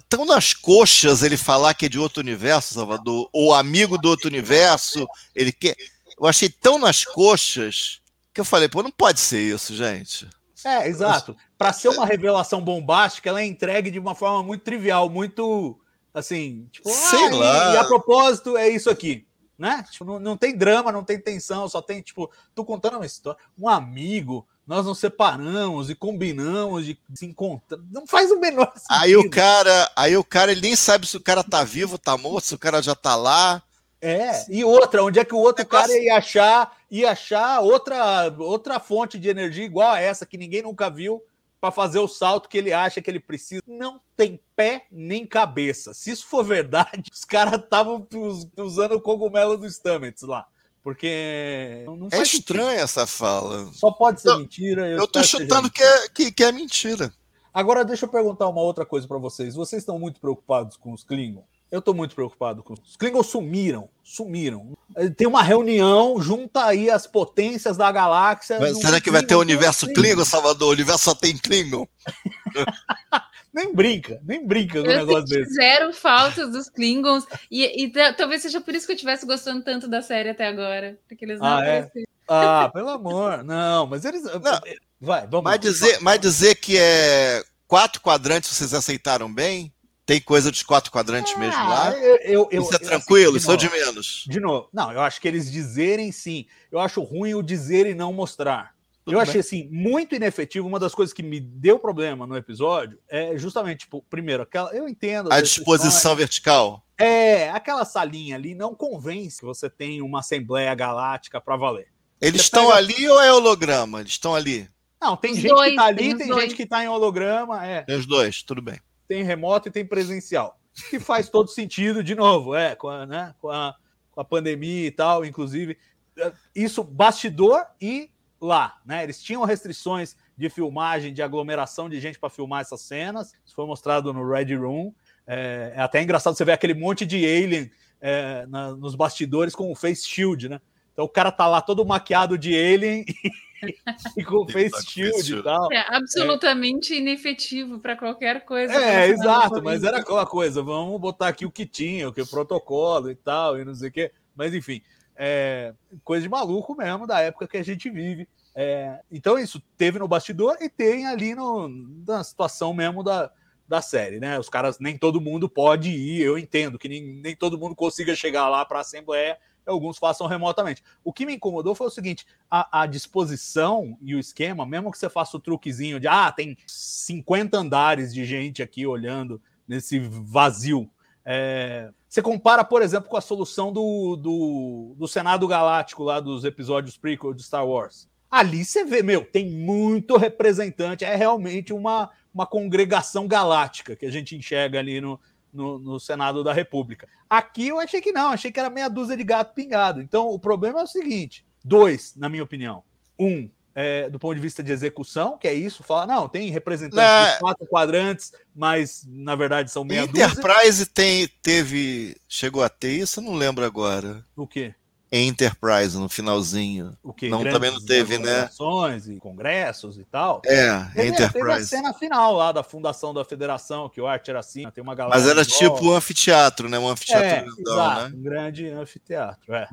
tão nas coxas ele falar que é de outro universo, Salvador, ou amigo do outro universo, ele quer. Eu achei tão nas coxas que eu falei, pô, não pode ser isso, gente. É, exato. Para ser uma revelação bombástica, ela é entregue de uma forma muito trivial, muito assim, tipo, Sei ah, lá. E, e, a propósito é isso aqui, né? Tipo, não, não tem drama, não tem tensão, só tem, tipo, tô contando uma história, um amigo, nós nos separamos e combinamos de se encontrar. Não faz o menor sentido. Aí o cara, aí o cara, ele nem sabe se o cara tá vivo, tá morto, se o cara já tá lá. É, e outra, onde é que o outro cara ia achar, ia achar outra, outra fonte de energia igual a essa que ninguém nunca viu para fazer o salto que ele acha que ele precisa? Não tem pé nem cabeça. Se isso for verdade, [laughs] os caras estavam usando o cogumelo do Stamets lá. Porque é estranha essa fala. Só pode ser eu, mentira. Eu, eu tô chutando que é, que, que é mentira. Agora, deixa eu perguntar uma outra coisa para vocês. Vocês estão muito preocupados com os Klingons? Eu estou muito preocupado com os Klingons sumiram, sumiram. Tem uma reunião, junta aí as potências da galáxia. Mas será que vai ter o universo Klingon, Salvador? O universo só tem Klingon. [laughs] nem brinca, nem brinca com um negócio desse. Zero faltas dos Klingons. E, e, talvez seja por isso que eu estivesse gostando tanto da série até agora. Porque eles não ah, é? ah, pelo amor. Não, mas eles. Não, vai, vamos. Mas dizer, mas dizer que é quatro quadrantes vocês aceitaram bem? Tem coisa dos quatro quadrantes mesmo lá? Ah, eu, eu, Isso é tranquilo? Isso é de menos. De novo, não, eu acho que eles dizerem sim. Eu acho ruim o dizer e não mostrar. Tudo eu bem. achei assim muito inefetivo. Uma das coisas que me deu problema no episódio é justamente, tipo, primeiro, aquela. Eu entendo. A disposição vertical. É, aquela salinha ali não convence que você tem uma Assembleia Galáctica para valer. Eles você estão pega... ali ou é holograma? Eles estão ali? Não, tem Os gente dois, que tá ali, tem tem, os dois. gente que tá em holograma, é. Tem os dois, tudo bem. Tem remoto e tem presencial. Que faz todo sentido, de novo, é, com a, né, com a, com a pandemia e tal, inclusive. é, Isso, bastidor e lá, né? Eles tinham restrições de filmagem, de aglomeração de gente para filmar essas cenas. Isso foi mostrado no Red Room. É, é até engraçado você ver aquele monte de alien é, na- nos bastidores com o face shield, né? Então o cara tá lá todo maquiado de alien [laughs] e com o Ele face tá face shield e tal. É absolutamente inefetivo para qualquer coisa. É, exato, mas era aquela coisa, vamos botar aqui o que tinha, o que o protocolo e tal, e não sei o quê. Mas enfim, é coisa de maluco mesmo da época que a gente vive. É, então isso teve no bastidor e tem ali no, na situação mesmo da, da série, né? Os caras, nem todo mundo pode ir, eu entendo que nem, nem todo mundo consiga chegar lá para a Assembleia, alguns façam remotamente. O que me incomodou foi o seguinte: a, a disposição e o esquema, mesmo que você faça o truquezinho de ah, tem 50 andares de gente aqui olhando nesse vazio. é, você compara, por exemplo, com a solução do, do, do Senado Galáctico lá dos episódios prequel de Star Wars. Ali você vê, meu, tem muito representante, é realmente uma, uma congregação galáctica que a gente enxerga ali no, no, no Senado da República. Aqui eu achei que não, achei que era meia dúzia de gato pingado. Então o problema é o seguinte: dois, na minha opinião. Um, é, do ponto de vista de execução, que é isso, fala, não, tem representantes Não. dos quatro quadrantes, mas na verdade são meia dúzia. Enterprise tem, teve. Chegou a ter isso? Eu não lembro agora. O quê? Enterprise, no finalzinho. O quê? Não, também não teve, né? E congressos e tal. É, Teve, teve a Enterprise. cena final lá da fundação da federação, que o arte era assim, tem uma galera. Mas era volta. tipo um anfiteatro, né? Um é, anfiteatro grandão, exato, né? um grande anfiteatro. É,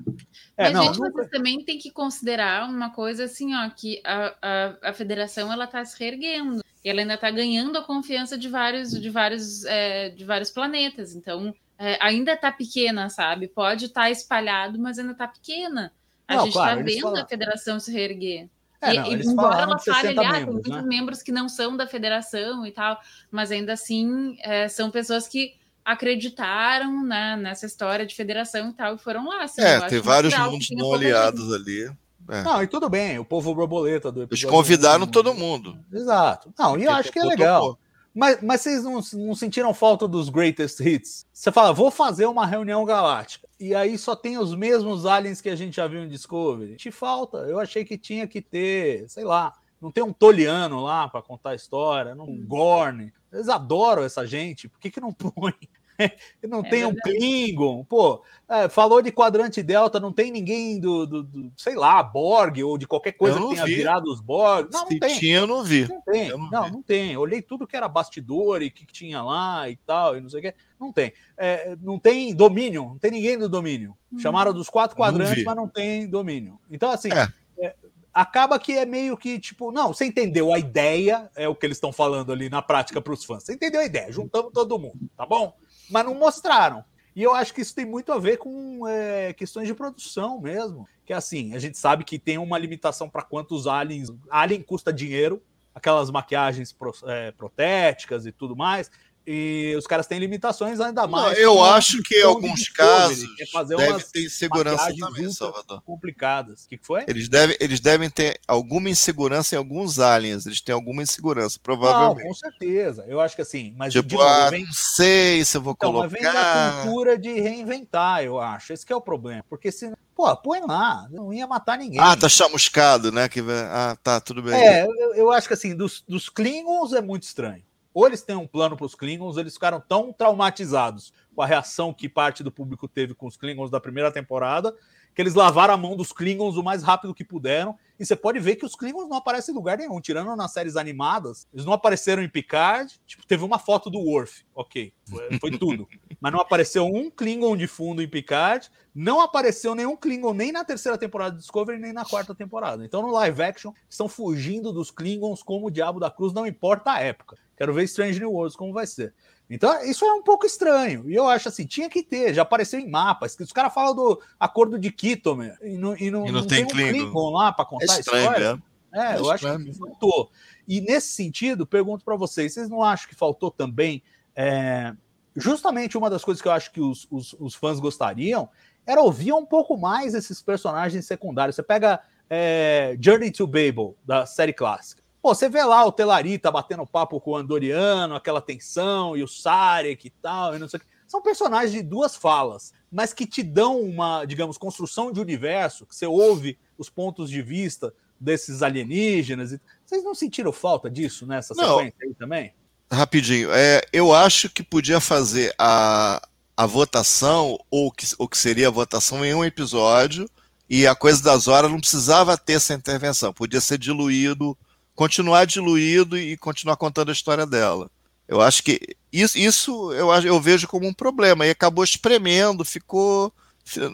é Mas, não, gente, nunca- vocês também tem que considerar uma coisa assim, ó, que a, a, a federação ela tá se reerguendo. E ela ainda tá ganhando a confiança de vários, de vários, é, de vários planetas. Então, é, ainda tá pequena, sabe? Pode estar espalhado, mas ainda tá pequena. A Não, gente claro, tá eles vendo falam- a federação se reerguer. É, e, não, e eles embora ela fale 60 ali, ah, tem muitos né? membros que não são da federação e tal, mas ainda assim é, são pessoas que acreditaram né, nessa história de federação e tal, e foram lá. Assim, É, tem vários mundos tenha não aliados ali. É. Não, e tudo bem, o povo borboleta do Eles episódio convidaram um. todo mundo. Exato. Não, e eu acho que é topou, legal. Mas, mas vocês não, não sentiram falta dos greatest hits? Você fala, vou fazer uma reunião galáctica. E aí só tem os mesmos aliens que a gente já viu em Discovery. Te falta. Eu achei que tinha que ter, sei lá, não tem um Toliano lá para contar a história, não um Gorn. Eles adoram essa gente. Por que, que não põe? [laughs] não É tem um verdade. Klingon. Pô, é, falou de quadrante Delta, não tem ninguém do, do- do, sei lá, Borg ou de qualquer coisa Eu que não tenha vi. virado os Borg. Não, Se não tem. tinha, eu não vi. Não tem, não não, não tem. Olhei tudo que era bastidor e o que, tinha lá e tal, e não sei o que. Não tem. É, não tem domínio, não tem ninguém do domínio. Chamaram dos quatro quadrantes, mas não tem domínio. Então, assim, É. é, acaba que é meio que tipo, não, você entendeu a ideia, é o que eles estão falando ali na prática para os fãs. Você entendeu a ideia, juntamos todo mundo, tá bom? Mas não mostraram. E eu acho que isso tem muito a ver com é, questões de produção mesmo. Que assim, a gente sabe que tem uma limitação para quantos aliens. Alien custa dinheiro, aquelas maquiagens pro- é, protéticas e tudo mais. E os caras têm limitações ainda Não, mais. eu com a acho que em alguns casos é fazer deve ter insegurança também, Salvador. complicadas. O que, que foi? Eles devem, eles devem ter alguma insegurança em alguns aliens. Eles têm alguma insegurança, Não, provavelmente. com certeza. Eu acho que assim, mas de tipo, novo, ah, vem não sei se eu vou Então, mas vem da colocar. cultura de reinventar, eu acho. Esse que é o problema. Porque se. Pô, põe lá. Não ia matar ninguém. Ah, tá chamuscado, né? Que... Ah, tá, tudo bem. É, eu, eu acho que assim, dos, dos Klingons é muito estranho. Ou eles têm um plano para os Klingons, eles ficaram tão traumatizados com a reação que parte do público teve com os Klingons da primeira temporada, que eles lavaram a mão dos Klingons o mais rápido que puderam. E você pode ver que os Klingons não aparecem em lugar nenhum, tirando nas séries animadas. Eles não apareceram em Picard. Tipo, teve uma foto do Worf, ok, foi, foi tudo. [laughs] Mas não apareceu um Klingon de fundo em Picard. Não apareceu nenhum Klingon nem na terceira temporada de Discovery, nem na quarta temporada. Então, no live action, estão fugindo dos Klingons como o Diabo da Cruz, não importa a época. Quero ver Strange New Worlds como vai ser. Então, isso é um pouco estranho. E eu acho assim, tinha que ter, já apareceu em mapas. que Os caras falam do acordo de Kitomer e não, e não, E não tem um Klingon. Lá para É contar a estranho história. mesmo. É, eu É acho que faltou. E nesse sentido, pergunto para vocês: vocês não acham que faltou também? é, justamente uma das coisas que eu acho que os, os- os fãs gostariam era ouvir um pouco mais esses personagens secundários. Você pega é, Journey to Babel, da série clássica. Pô, você vê lá o Telarita batendo papo com o Andoriano, aquela tensão, e o Sarek e tal, e não sei o que. São personagens de duas falas, mas que te dão uma, digamos, construção de universo, que você ouve os pontos de vista desses alienígenas. Vocês não sentiram falta disso nessa Não. sequência aí também? Rapidinho, é, eu acho que podia fazer a, a votação, ou que, o que seria a votação, em um episódio, e a coisa das horas não precisava ter essa intervenção, podia ser diluído, continuar diluído e continuar contando a história dela. Eu acho que isso, isso eu, eu vejo como um problema, e acabou espremendo, ficou.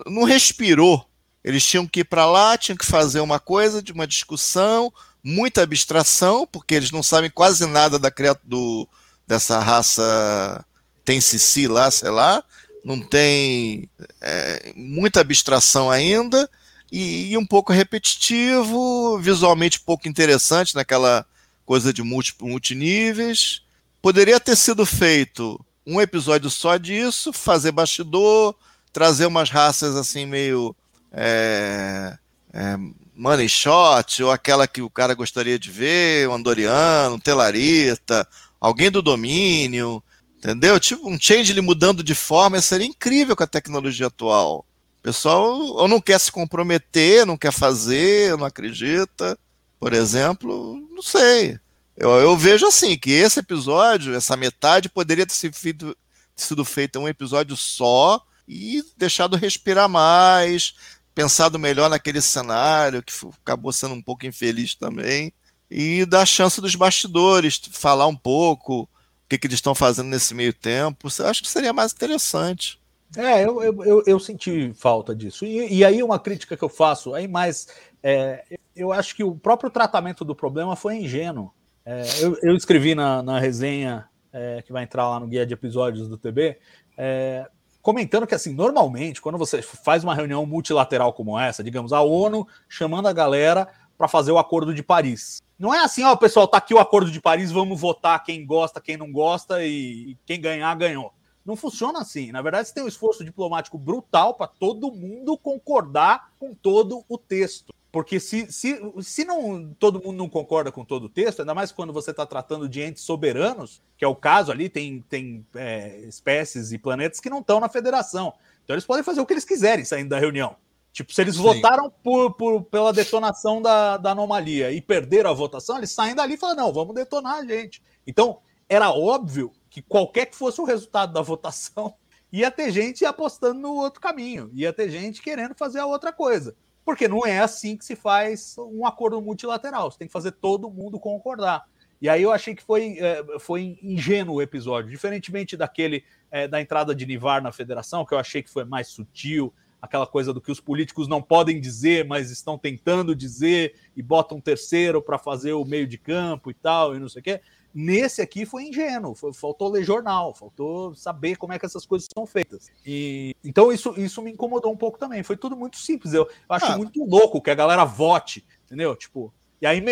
não respirou. Eles tinham que ir para lá, tinham que fazer uma coisa, de uma discussão, muita abstração, porque eles não sabem quase nada da do, dessa raça tem Cici lá, sei lá, não tem é, muita abstração ainda e, e um pouco repetitivo, visualmente pouco interessante naquela coisa de multi, multiníveis. Poderia ter sido feito um episódio só disso, fazer bastidor, trazer umas raças assim meio é, é, money shot, ou aquela que o cara gostaria de ver, o Andoriano, Telarita, alguém do domínio, entendeu? Tipo um change mudando de forma, seria incrível com a tecnologia atual. Pessoal ou não quer se comprometer, não quer fazer, não acredita, por exemplo, não sei. Eu, eu vejo assim, que esse episódio, essa metade, poderia ter sido feito, sido feito um episódio só e deixado respirar mais, pensado melhor naquele cenário, que acabou sendo um pouco infeliz também, e dar chance dos bastidores, falar um pouco o que, que eles estão fazendo nesse meio tempo. Eu acho que seria mais interessante. É, eu, eu, eu, senti falta disso. E, e aí, uma crítica que eu faço, aí mais. é, eu acho que o próprio tratamento do problema foi ingênuo. É, eu, eu escrevi na, na resenha é, que vai entrar lá no guia de episódios do TB, é, comentando que, assim, normalmente, quando você faz uma reunião multilateral como essa, digamos, a ONU chamando a galera para fazer o Acordo de Paris. Não é assim, ó, pessoal, tá aqui o Acordo de Paris, vamos votar quem gosta, quem não gosta e quem ganhar, ganhou. Não funciona assim. Na verdade, você tem um esforço diplomático brutal para todo mundo concordar com todo o texto. Porque se, se, se não todo mundo não concorda com todo o texto, ainda mais quando você está tratando de entes soberanos, que é o caso ali, tem, tem é, espécies e planetas que não estão na federação. Então eles podem fazer o que eles quiserem saindo da reunião. Tipo, se eles Sim. votaram por, por- pela detonação da, da anomalia e perderam a votação, eles saem dali e falam: não, vamos detonar a gente. Então, era óbvio que qualquer que fosse o resultado da votação, [laughs] ia ter gente apostando no outro caminho, ia ter gente querendo fazer a outra coisa. Porque não é assim que se faz um acordo multilateral. Você tem que fazer todo mundo concordar. E aí eu achei que foi, é, foi ingênuo o episódio, diferentemente daquele é, da entrada de Nivar na federação, que eu achei que foi mais sutil, aquela coisa do que os políticos não podem dizer, mas estão tentando dizer e botam um terceiro para fazer o meio de campo e tal, e não sei o quê. Nesse aqui foi ingênuo, foi- faltou ler jornal, faltou saber como é que essas coisas são feitas. E então isso, isso me incomodou um pouco também. Foi tudo muito simples. Eu, eu acho Ah. muito louco que a galera vote, entendeu? Tipo, e aí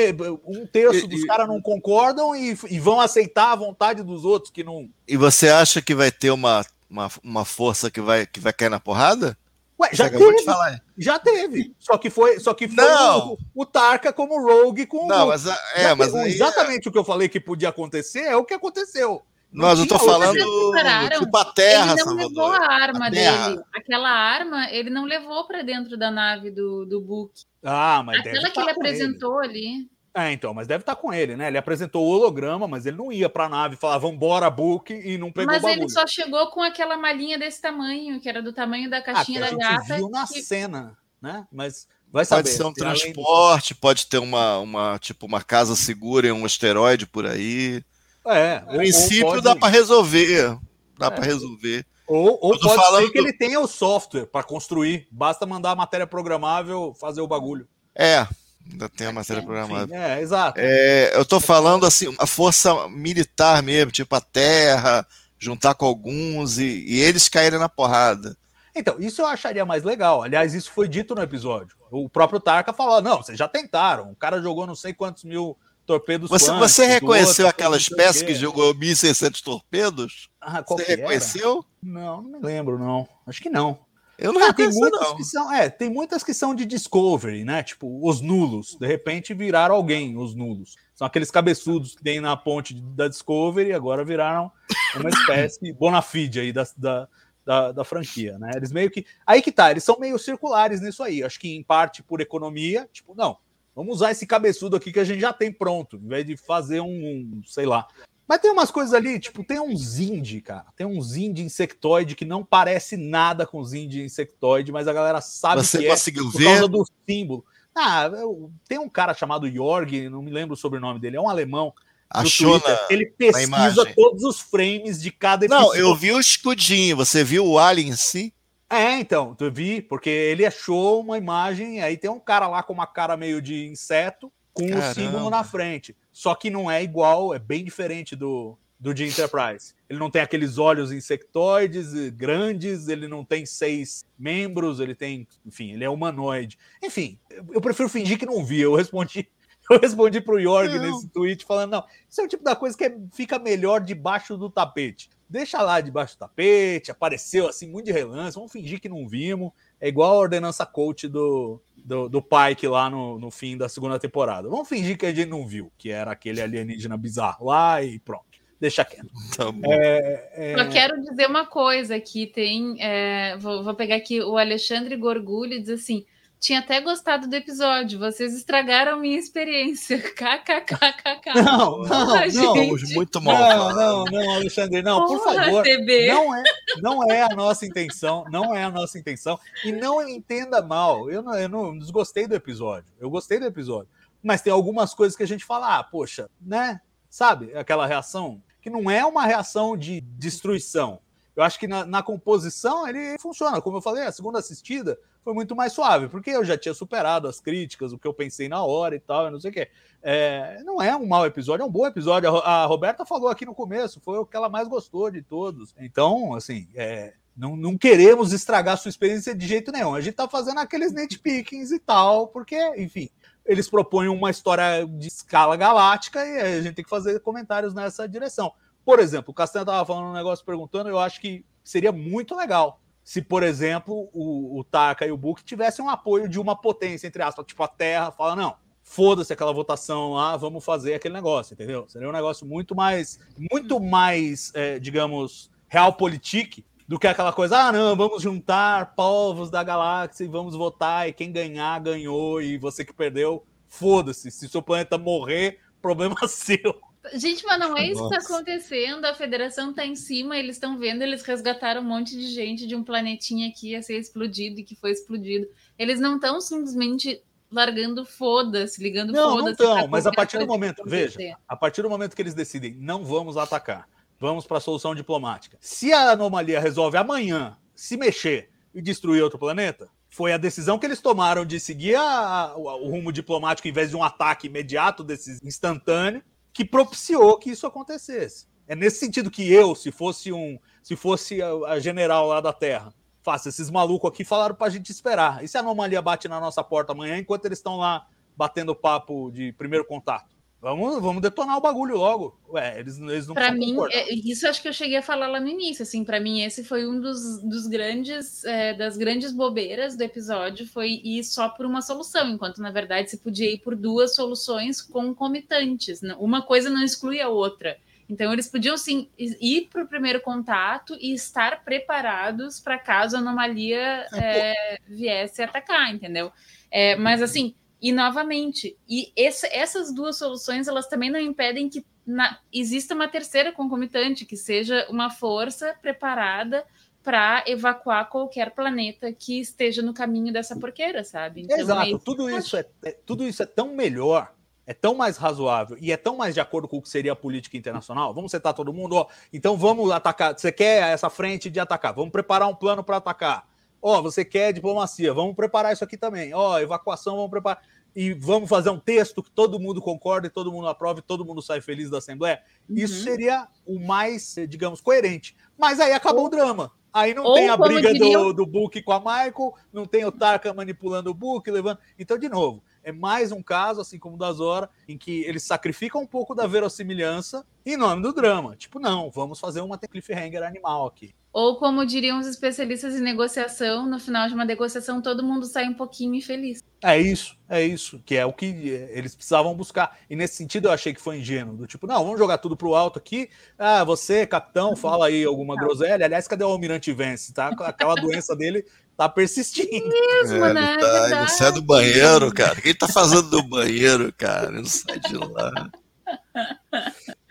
um terço dos caras não concordam e, e vão aceitar a vontade dos outros que não. E você acha que vai ter uma, uma, uma força que vai, que vai cair na porrada? Ué, já Você acabou de teve, falar. já teve. Só que foi, só que foi Não. o, o Tarka como Rogue com o Não, Luke. mas é, mas teve- aí, exatamente o que eu falei que podia acontecer é o que aconteceu. Não mas eu tô falando tipo a Terra, ele não levou Salvador. a arma A dele. Aquela arma, ele não levou para dentro da nave do, do Book. Ah, mas deve Aquela que ele apresentou ali. É, então, mas deve estar com ele, né? Ele apresentou o holograma, mas ele não ia pra nave falar, vambora, Book, e não pegou Mas o bagulho. ele só chegou com aquela malinha desse tamanho, que era do tamanho da Ah, caixinha a da gente gata. viu na que- cena, né? Mas vai saber. Pode ser um se além transporte, pode ter uma, uma, tipo, uma casa segura em um asteroide por aí. É, No princípio pode- dá para resolver. Dá É. para resolver. Ou, ou Eu tô pode falando ser que ele tenha o software para construir. Basta mandar a matéria programável fazer o bagulho. É, ainda tem a matéria Enfim, programada. Enfim, é, exato. É, eu tô falando assim, uma força militar mesmo, tipo a Terra, juntar com alguns e, e eles caírem na porrada. Então, isso eu acharia mais legal. Aliás, isso foi dito no episódio. O próprio Tarka falou: não, vocês já tentaram. O cara jogou não sei quantos mil torpedos. Você, quânticos, você reconheceu outro, aquela espécie que jogou 1.600 torpedos? Ah, Você que era? reconheceu? Não, não me lembro, não. Acho que não. Eu não Ah, tem muitas não. que são, é, tem muitas que são de Discovery, né? Tipo, os nulos. De repente viraram alguém, os nulos. São aqueles cabeçudos que tem na ponte da Discovery e agora viraram uma espécie [coughs] bona fide aí da, da, da, da franquia, né? Eles meio que. Aí que tá, eles são meio circulares nisso aí. Acho que em parte por economia, tipo, não, vamos usar esse cabeçudo aqui que a gente já tem pronto, em vez de fazer um, um, sei lá. Mas tem umas coisas ali, tipo, tem um Zindi, cara. Tem um Zindi insectoide que não parece nada com Zindi insectoide, mas a galera sabe Você que é conseguiu por ver? causa do símbolo. Ah, eu- tem um cara chamado Jorg, não me lembro o sobrenome dele, é um alemão. Achou Twitter, na... Ele pesquisa todos os frames de cada Não, eu vi o escudinho. Você viu o alien em si? É, então, eu vi, porque ele achou uma imagem, aí tem um cara lá com uma cara meio de inseto, com o Caramba. símbolo na frente. Só que não é igual, é bem diferente do, do de Enterprise. Ele não tem aqueles olhos insectoides grandes, ele não tem seis membros, ele tem, enfim, ele é humanoide. Enfim, eu prefiro fingir que não vi. Eu respondi, [laughs] eu respondi pro Jorg nesse tweet falando: não, isso é o tipo da coisa que é- fica melhor debaixo do tapete. Deixa lá debaixo do tapete, apareceu assim, muito de relance, vamos fingir que não vimos. É igual a ordenança coach do, do, do Pike lá no, no fim da segunda temporada. Vamos fingir que a gente não viu, que era aquele alienígena bizarro lá e pronto. Deixa quieto. Tá bom. É, é, Só quero dizer uma coisa que tem. é, vou, vou pegar aqui o Alexandre Gorgulho e diz assim: tinha até gostado do episódio, vocês estragaram minha experiência. [laughs] KKKKK. Não, não, Porra, não. gente. Muito mal. Não, não, não, Alexandre, não, por Porra, favor. TB. Não é, não é a nossa intenção, não é a nossa intenção. E não entenda mal, eu não, eu não desgostei do episódio. Eu gostei do episódio. Mas tem algumas coisas que a gente fala, ah, poxa, né? Sabe? Aquela reação que não é uma reação de destruição. Eu acho que na, na composição ele funciona. Como eu falei, a segunda assistida foi muito mais suave, porque eu já tinha superado as críticas, o que eu pensei na hora e tal, não sei o quê. É, não é um mau episódio, é um bom episódio. A, a Roberta falou aqui no começo, foi o que ela mais gostou de todos. Então, assim, é, não, não queremos estragar a sua experiência de jeito nenhum. A gente tá fazendo aqueles nitpickings e tal, porque, enfim, eles propõem uma história de escala galáctica e a gente tem que fazer comentários nessa direção. Por exemplo, o Castanha estava falando um negócio perguntando, eu acho que seria muito legal se, por exemplo, o, o Taka e o Book tivessem um apoio de uma potência, entre aspas, tipo a Terra, fala, não, foda-se aquela votação lá, vamos fazer aquele negócio, entendeu? Seria um negócio muito mais, muito mais, é, digamos, realpolitik do que aquela coisa, ah, não, vamos juntar povos da galáxia e vamos votar, e quem ganhar, ganhou, e você que perdeu, foda-se, se seu planeta morrer, problema [laughs] seu. Gente, mas não é isso que Nossa. está acontecendo. A federação está em cima, eles estão vendo, eles resgataram um monte de gente de um planetinha que ia ser explodido e que foi explodido. Eles não estão simplesmente largando foda-se, ligando Não, não foda-se. estão, pra mas a partir do que momento, acontecer. veja, a partir do momento que eles decidem, não vamos atacar, vamos para a solução diplomática. Se a anomalia resolve amanhã se mexer e destruir outro planeta, foi a decisão que eles tomaram de seguir a- o, o rumo diplomático em vez de um ataque imediato, desse instantâneo, que propiciou que isso acontecesse. É nesse sentido que eu, se fosse um, se fosse a, a general lá da Terra, faça esses malucos aqui falaram pra gente esperar. E se a anomalia bate na nossa porta amanhã enquanto eles estão lá batendo papo de primeiro contato? Vamos, vamos detonar o bagulho logo. Ué, eles, eles não Para mim, é, isso acho que eu cheguei a falar lá no início. Assim, para mim, esse foi um dos, dos grandes, é, das grandes bobeiras do episódio, foi ir só por uma solução, enquanto na verdade se podia ir por duas soluções concomitantes. né? Uma coisa não exclui a outra. Então, eles podiam sim ir para o primeiro contato e estar preparados para caso a anomalia é, viesse atacar, entendeu? É, mas assim, e novamente, e essa- essas duas soluções elas também não impedem que na- exista uma terceira concomitante, que seja uma força preparada para evacuar qualquer planeta que esteja no caminho dessa porqueira, sabe? Então, é Exato, isso tudo isso, é, é- tudo isso é tão melhor, é tão mais razoável e é tão mais de acordo com o que seria a política internacional. Vamos setar todo mundo, ó. Então vamos atacar. Você quer essa frente de atacar? Vamos preparar um plano para atacar. Ó, você quer diplomacia? Vamos preparar isso aqui também. Ó, evacuação, vamos preparar. E vamos fazer um texto que todo mundo concorda e todo mundo aprova e todo mundo sai feliz da Assembleia. Isso Uhum. seria o mais, digamos, coerente. Mas aí acabou o drama. Aí não ou tem a briga diriam- do, do Book com a Michael, não tem o Tarka manipulando o Book, levando. Então, de novo, é mais um caso, assim como o da Zora, em que eles sacrificam um pouco da verossimilhança em nome do drama. Tipo, não, vamos fazer uma cliffhanger animal aqui. Ou como diriam os especialistas em negociação, no final de uma negociação todo mundo sai um pouquinho infeliz. É isso, é isso, que é o que eles precisavam buscar. E nesse sentido eu achei que foi ingênuo, do tipo, não, vamos jogar tudo pro alto aqui. Ah, você, capitão, fala aí alguma groselha. Aliás, cadê o Almirante Vence, tá? Aquela doença dele tá persistindo. Mesmo, É, né? ele, tá- ele não sai do banheiro, cara. O que ele tá fazendo do banheiro, cara? Ele não sai de lá.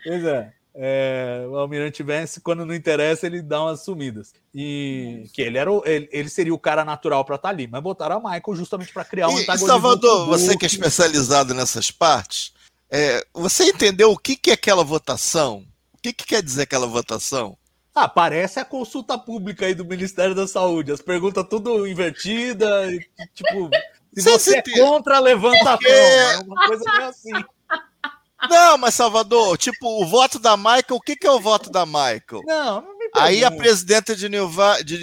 Pois é. É, o Almirante Vence, quando não interessa, ele dá umas sumidas. E que ele era o- ele, ele seria o cara natural para estar ali, mas botaram a Michael justamente para criar um E, antagonismo. Salvador, você que é especializado nessas partes, é, você entendeu o que, que é aquela votação? O que, que quer dizer aquela votação? Ah, parece a consulta pública aí do Ministério da Saúde. As perguntas tudo invertida, tipo, se Sim, você é tem- contra, levanta a mão. Porque- É uma coisa meio assim. Não, mas Salvador, tipo, o voto da Michael, o que, que é o voto da Michael? Não, não me Aí a presidenta de Nivar, de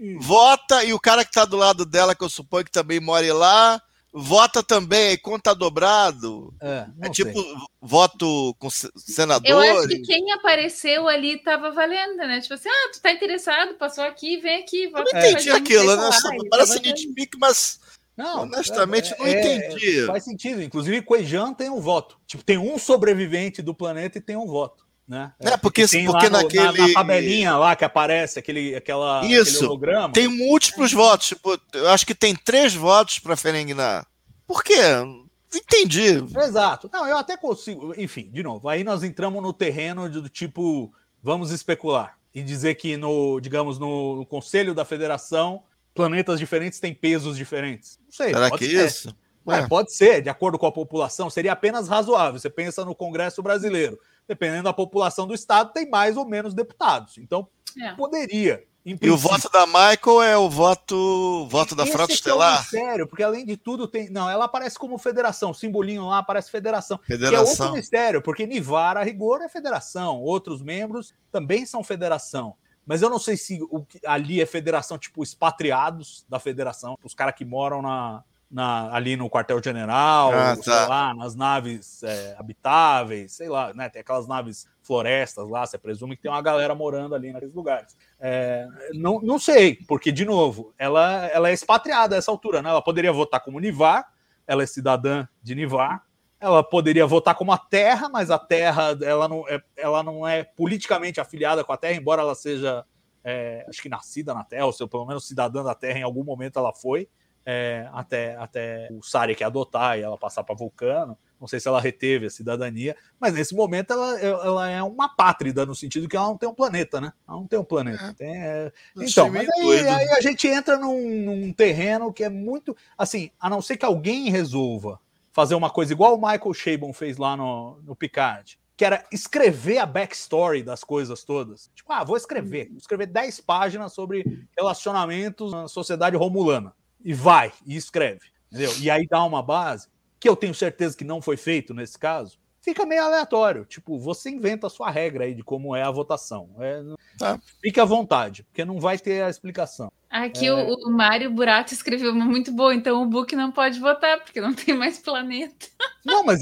Isso. vota e o cara que tá do lado dela, que eu suponho que também mora lá, vota também, conta dobrado. É, É tipo sei. voto com se- Eu acho que senadores. quem apareceu ali tava valendo, né? Tipo assim, ah, tu tá interessado, passou aqui, vem aqui. Eu vota não entendi aquilo, né? e Parece nitpick, mas Não, honestamente é- não é- entendi. Faz sentido. Inclusive, Quejan tem um voto. Tipo, tem um sobrevivente do planeta e tem um voto. Né? É, porque- tem porque lá no- na- naquele- na, tabelinha lá que aparece aquele, aquela, Isso. aquele. Tem múltiplos votos. Tipo, eu acho que tem três votos para Ferengnar. Por quê? Entendi. Exato. Não, eu até consigo. Enfim, de novo, aí nós entramos no terreno de- do tipo, vamos especular e dizer que no, digamos, no, no Conselho da Federação, planetas diferentes têm pesos diferentes. Não sei. Será pode que ser. isso? É, Ué, pode ser, de acordo com a população, seria apenas razoável. Você pensa no Congresso brasileiro, dependendo da população do estado, tem mais ou menos deputados. Então, É. poderia. E o voto da Michael é o voto, voto da Esse Frota que Estelar? É sério, porque além de tudo tem. Não, ela aparece como federação, o simbolinho lá aparece federação. Que é outro Federação. mistério, porque Nivar, a rigor, é federação. Outros membros também são federação. Mas eu não sei se o que ali é federação, tipo, expatriados da federação, os caras que moram na, na- ali no quartel-general, Ah, sei tá. lá, nas naves é, habitáveis, sei lá, né? Tem aquelas naves florestas lá, você presume que tem uma galera morando ali naqueles lugares. É, não, não sei, porque, de novo, ela, ela é expatriada a essa altura, né? Ela poderia votar como Nivar, ela é cidadã de Nivar, ela poderia votar como a Terra, mas a Terra ela não é, ela não é politicamente afiliada com a Terra, embora ela seja, é, acho que nascida na Terra, ou seja, pelo menos cidadã da Terra, em algum momento ela foi, é, até, até o Sarek adotar e ela passar para Vulcano. Não sei se ela reteve a cidadania, mas nesse momento ela, ela é uma pátrida, no sentido que ela não tem um planeta, né? Ela não tem um planeta. Tem, é, então, mas aí, aí a gente entra num, num terreno que é muito. Assim, a não ser que alguém resolva fazer uma coisa igual o Michael Chabon fez lá no, no Picard, que era escrever a backstory das coisas todas. Tipo, ah, vou escrever. Vou escrever 10 páginas sobre relacionamentos na sociedade romulana. E vai, e escreve. Entendeu? E aí dá uma base, que eu tenho certeza que não foi feito nesse caso. Fica meio aleatório. Tipo, você inventa a sua regra aí de como é a votação. É, Tá. Fique à vontade, porque não vai ter a explicação. Aqui É. o, o Mário Burato escreveu uma muito boa, então o Book não pode votar, porque não [laughs] tem mais planeta. Não, mas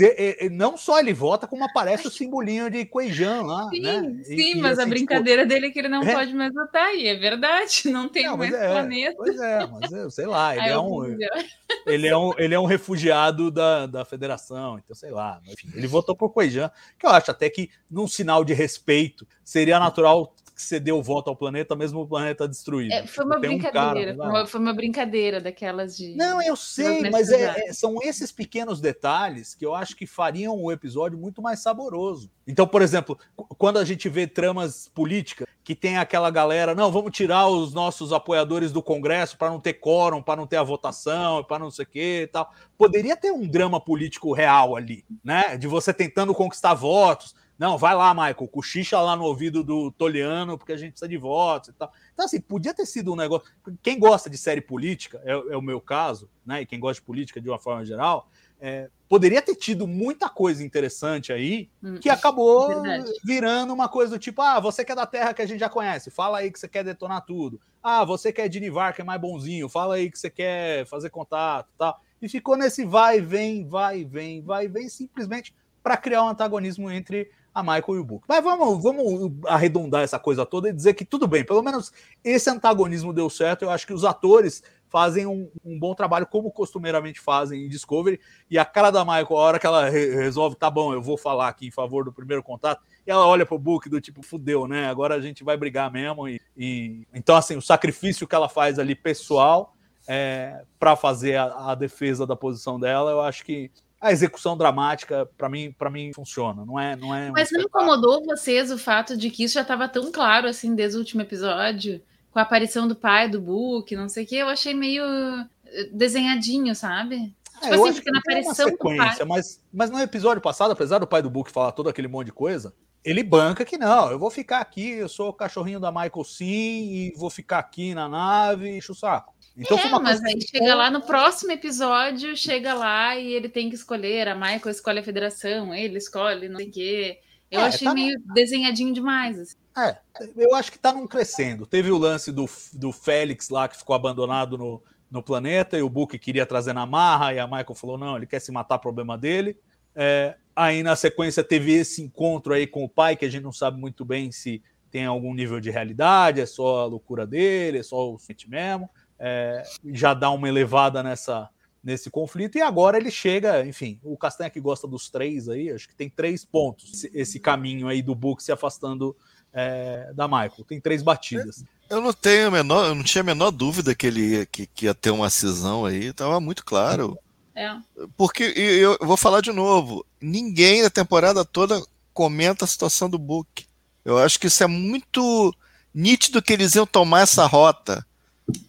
não só ele vota, como aparece o simbolinho de Queijan lá. Sim, né? sim, E- e mas a assim, tipo, brincadeira dele é que ele não é. pode mais votar, e é verdade, [laughs] não tem Não, mais é, planeta. Pois é, mas eu sei lá, ele Aí é um, [laughs] ele é um, ele é um refugiado da, da federação, então sei lá. Enfim, ele votou por Queijan, que eu acho até que, num sinal de respeito, seria natural que ceder o voto ao planeta, mesmo o planeta destruído. É, foi Tipo, uma tem um cara, brincadeira, foi, uma, foi uma brincadeira daquelas de. Não, eu sei, mas é- é- são esses pequenos detalhes que eu acho que fariam o episódio muito mais saboroso. Então, por exemplo, qu- quando a gente vê tramas políticas que tem aquela galera, não, vamos tirar os nossos apoiadores do Congresso para não ter quórum, para não ter a votação, para não sei o que e tal. Poderia ter um drama político real ali, né? De você tentando conquistar votos. Não, vai lá, Michael, cochicha lá no ouvido do Toliano, porque a gente precisa de votos e tal. Então, assim, podia ter sido um negócio. Quem gosta de série política, é, é o meu caso, né? E quem gosta de política de uma forma geral, é, poderia ter tido muita coisa interessante aí Hum, que acabou verdade. virando uma coisa do tipo: ah, você que é da terra que a gente já conhece, fala aí que você quer detonar tudo. Ah, você que é de Nivar, que é mais bonzinho, fala aí que você quer fazer contato e tal. e ficou nesse vai vem, vai vem, vai vem, simplesmente para criar um antagonismo entre a Michael e o Book. Mas vamos, vamos arredondar essa coisa toda e dizer que tudo bem, pelo menos esse antagonismo deu certo. Eu acho que os atores fazem um, um, bom trabalho, como costumeiramente fazem em Discovery. E a cara da Michael, a hora que ela re resolve, tá bom, eu vou falar aqui em favor do primeiro contato, e ela olha pro Book do tipo, fudeu, né? Agora a gente vai brigar mesmo. E, e... Então, assim, o sacrifício que ela faz ali pessoal é, para fazer a, a defesa da posição dela, eu acho que a execução dramática para mim para mim funciona não é não é mas não incomodou vocês o fato de que isso já estava tão claro assim desde o último episódio com a aparição do pai do Book não sei o que eu achei meio eh, desenhadinho sabe é, tipo assim porque na aparição do pai mas mas no episódio passado apesar do pai do Book falar todo aquele monte de coisa ele banca que não, eu vou ficar aqui, eu sou o cachorrinho da Michael Sim e vou ficar aqui na nave e enche o saco. Então, é, mas aí chega lá no próximo episódio, chega lá e ele tem que escolher, a Michael escolhe a federação, ele escolhe não sei o quê. Eu é, achei tá meio no... desenhadinho demais. Assim. É, eu acho que tá num crescendo. Teve o lance do, do Félix lá que ficou abandonado no, no planeta e o Book queria trazer na marra e a Michael falou: não, ele quer se matar, problema dele. É, aí na sequência teve esse encontro aí com o pai, que a gente não sabe muito bem se tem algum nível de realidade, é só a loucura dele, é só o sentimento mesmo é, já dá uma elevada nessa nesse conflito e agora ele chega, enfim, o Castanha que gosta dos três aí, acho que tem três pontos esse, esse caminho aí do Book se afastando é, da Michael, tem três batidas. Eu não tenho menor, eu não tinha a menor dúvida que ele ia, que, que ia ter uma cisão aí, estava muito claro. É. Porque eu, eu vou falar de novo, ninguém na temporada toda comenta a situação do Book. Eu acho que isso é muito nítido que eles iam tomar essa rota.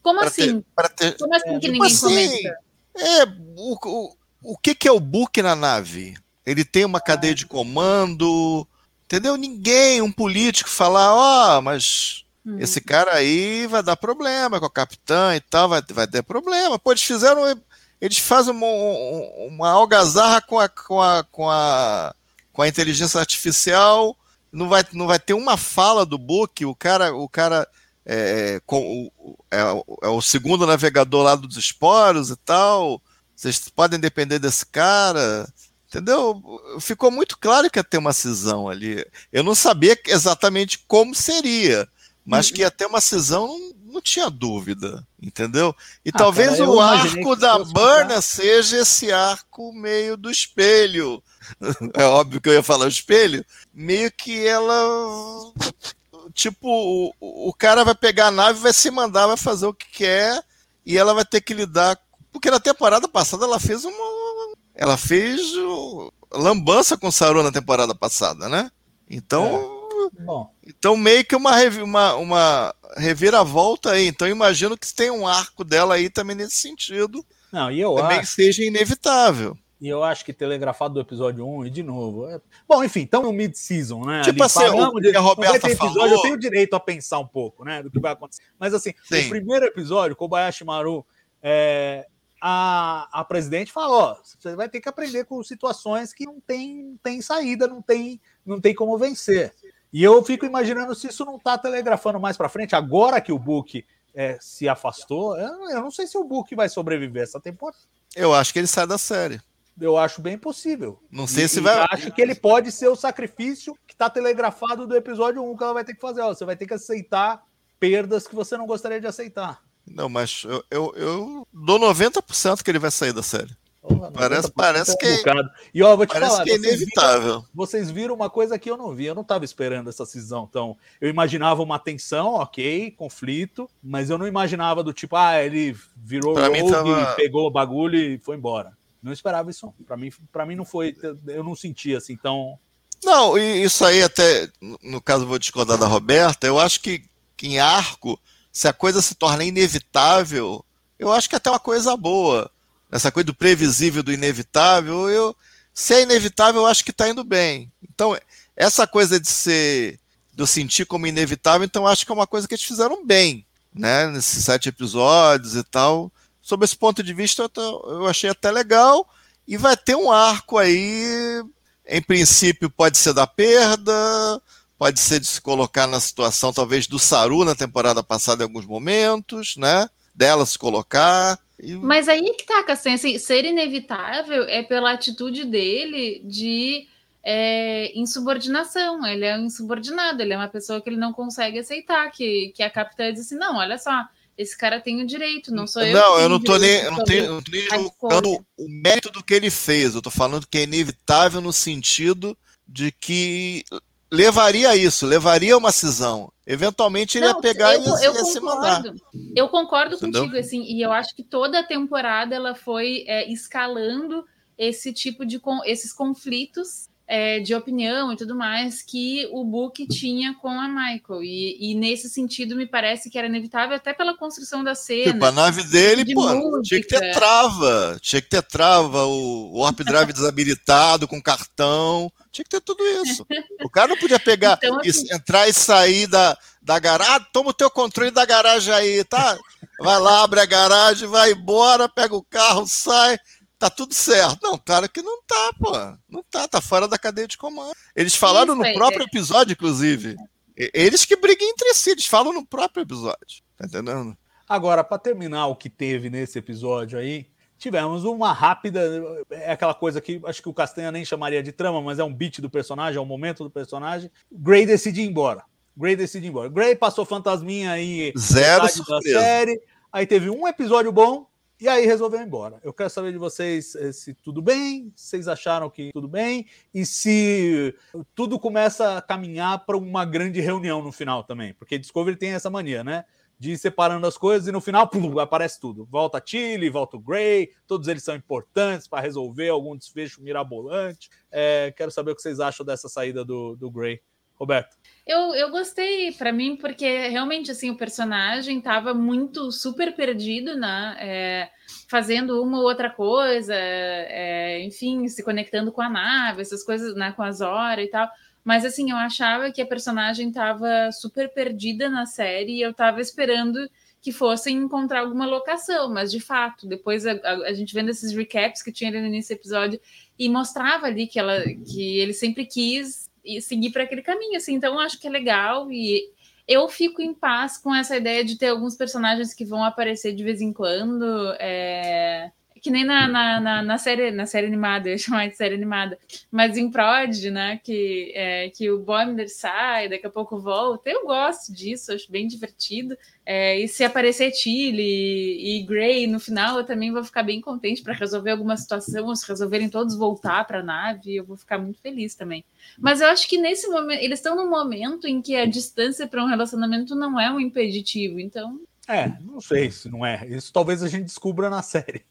Como assim? Ter, ter... Como assim que tipo ninguém assim, comenta? É, o, o, o que, que é o book na nave? Ele tem uma cadeia de comando, entendeu? Ninguém, um político, falar, ó, oh, mas hum. esse cara aí vai dar problema com o capitão e tal, vai, vai ter problema. Pô, eles fizeram. Eles fazem uma, uma algazarra com a, com, a, com, a, com a inteligência artificial. Não vai, não vai ter uma fala do book, o cara, o cara é, com, é, é, o segundo navegador lá dos esporos e tal. Vocês podem depender desse cara. Entendeu? Ficou muito claro que ia ter uma cisão ali. Eu não sabia exatamente como seria, mas que ia ter uma cisão, não, não tinha dúvida, entendeu? E ah, talvez cara, o arco da Burna seja esse arco meio do espelho. [laughs] É óbvio que eu ia falar o espelho, meio que ela tipo, o, o cara vai pegar a nave, vai se mandar, vai fazer o que quer, e ela vai ter que lidar. Porque na temporada passada ela fez uma. Ela fez lambança com o Saru na temporada passada, né? Então. É. Então, meio que uma, uma, uma reviravolta aí. Então, imagino que tem um arco dela aí também nesse sentido. Não, e eu também acho... seja inevitável. E eu acho que telegrafado do episódio 1 e de novo. É... Bom, enfim, então no mid-season, né? Tipo assim, o de... a Roberta episódio, falou... Eu tenho direito a pensar um pouco, né? Do que vai acontecer. Mas assim, Sim. no primeiro episódio, Kobayashi Maru, é... a, a presidente falou: ó, você vai ter que aprender com situações que não tem, tem saída, não tem, não tem como vencer. E eu fico imaginando se isso não está telegrafando mais para frente, agora que o Book é, se afastou. Eu, eu não sei se o Book vai sobreviver essa temporada. Eu acho que ele sai da série eu acho bem possível. Não sei e, se vai. Acho que ele pode ser o sacrifício que está telegrafado do episódio 1 que ela vai ter que fazer. Ó, você vai ter que aceitar perdas que você não gostaria de aceitar. Não, mas eu, eu, eu dou 90% que ele vai sair da série. Porra, parece parece é que. E ó, vou te parece falar, que é inevitável. Vocês viram, vocês viram uma coisa que eu não vi. Eu não estava esperando essa cisão. Então, eu imaginava uma tensão, ok, conflito, mas eu não imaginava do tipo, ah, ele virou rogue, tava... pegou o bagulho e foi embora. Não esperava isso. Para mim, para mim não foi, eu não senti assim tão. Não, isso aí até no caso vou discordar da Roberta. Eu acho que, em arco, se a coisa se torna inevitável, eu acho que é até uma coisa boa. Essa coisa do previsível, do inevitável, eu se é inevitável, eu acho que está indo bem. Então, essa coisa de ser, de sentir como inevitável, então acho que é uma coisa que eles fizeram bem, né? Nesses sete episódios e tal sob esse ponto de vista, eu achei até legal. E vai ter um arco aí, em princípio, pode ser da perda, pode ser de se colocar na situação, talvez, do Saru na temporada passada em alguns momentos, né? dela se colocar. E... Mas aí que tá, Cassan, assim, ser inevitável é pela atitude dele de é, insubordinação. Ele é um insubordinado, ele é uma pessoa que ele não consegue aceitar, que, que a capitã diz assim, não, olha só, esse cara tem o direito, não sou eu. Não, eu não tô nem, eu não tenho, eu não tô nem julgando o mérito do que ele fez. Eu tô falando que é inevitável no sentido de que levaria a isso, levaria uma cisão. Eventualmente ele não, ia pegar eu, e ia, eu ia se mandar. Eu concordo Entendeu? contigo, assim, e eu acho que toda a temporada ela foi é, escalando esse tipo de esses conflitos é, de opinião e tudo mais que o Book tinha com a Michael. E, e, nesse sentido, me parece que era inevitável, até pela construção da cena. Tipo, a nave dele, de pô, música. tinha que ter trava. Tinha que ter trava, o, o Warp Drive desabilitado com cartão. Tinha que ter tudo isso. O cara não podia pegar, então, assim, e, entrar e sair da, da garagem. Ah, toma o teu controle da garagem aí, tá? Vai lá, abre a garagem, vai embora, pega o carro, sai tá tudo certo. Não, claro que não tá, pô. Não tá, tá fora da cadeia de comando. Eles falaram Isso, no próprio é. episódio, inclusive. Eles que briguem entre si, eles falam no próprio episódio. Tá entendendo? Agora, para terminar o que teve nesse episódio aí, tivemos uma rápida. É aquela coisa que acho que o Castanha nem chamaria de trama, mas é um beat do personagem, é um momento do personagem. Gray decide ir embora. Gray decide ir embora. Gray passou fantasminha aí. Zero surpresa. série. Aí teve um episódio bom, e aí resolveu ir embora. Eu quero saber de vocês eh, se tudo bem, vocês acharam que tudo bem, e se tudo começa a caminhar para uma grande reunião no final também. Porque Discovery tem essa mania, né? De ir separando as coisas e no final pum, aparece tudo. Volta a Chile, volta o Gray, todos eles são importantes para resolver algum desfecho mirabolante. É, quero saber o que vocês acham dessa saída do, do Gray. Roberto. Eu, eu gostei, para mim, porque realmente assim o personagem estava muito super perdido, né? É, fazendo uma ou outra coisa, é, enfim, se conectando com a nave, essas coisas, né? Com as horas e tal. Mas assim, eu achava que a personagem estava super perdida na série e eu estava esperando que fossem encontrar alguma locação, mas de fato, depois a, a, a, gente vendo esses recaps que tinha ali no início do episódio e mostrava ali que ela que ele sempre quis e seguir para aquele caminho, assim. Então, acho que é legal e eu fico em paz com essa ideia de ter alguns personagens que vão aparecer de vez em quando. É que nem na, na, na, na, série, na série animada, eu ia [laughs] chamar de série animada, mas em Prod, né, que, é, que o Boimler sai, daqui a pouco volta, eu gosto disso, acho bem divertido, é, e se aparecer Tilly e, e Gray no final, eu também vou ficar bem contente para resolver alguma situação, se resolverem todos voltar para a nave, eu vou ficar muito feliz também. Mas eu acho que nesse momento, eles estão num momento em que a distância para um relacionamento não é um impeditivo, então... É, não sei se não é. Isso talvez a gente descubra na série.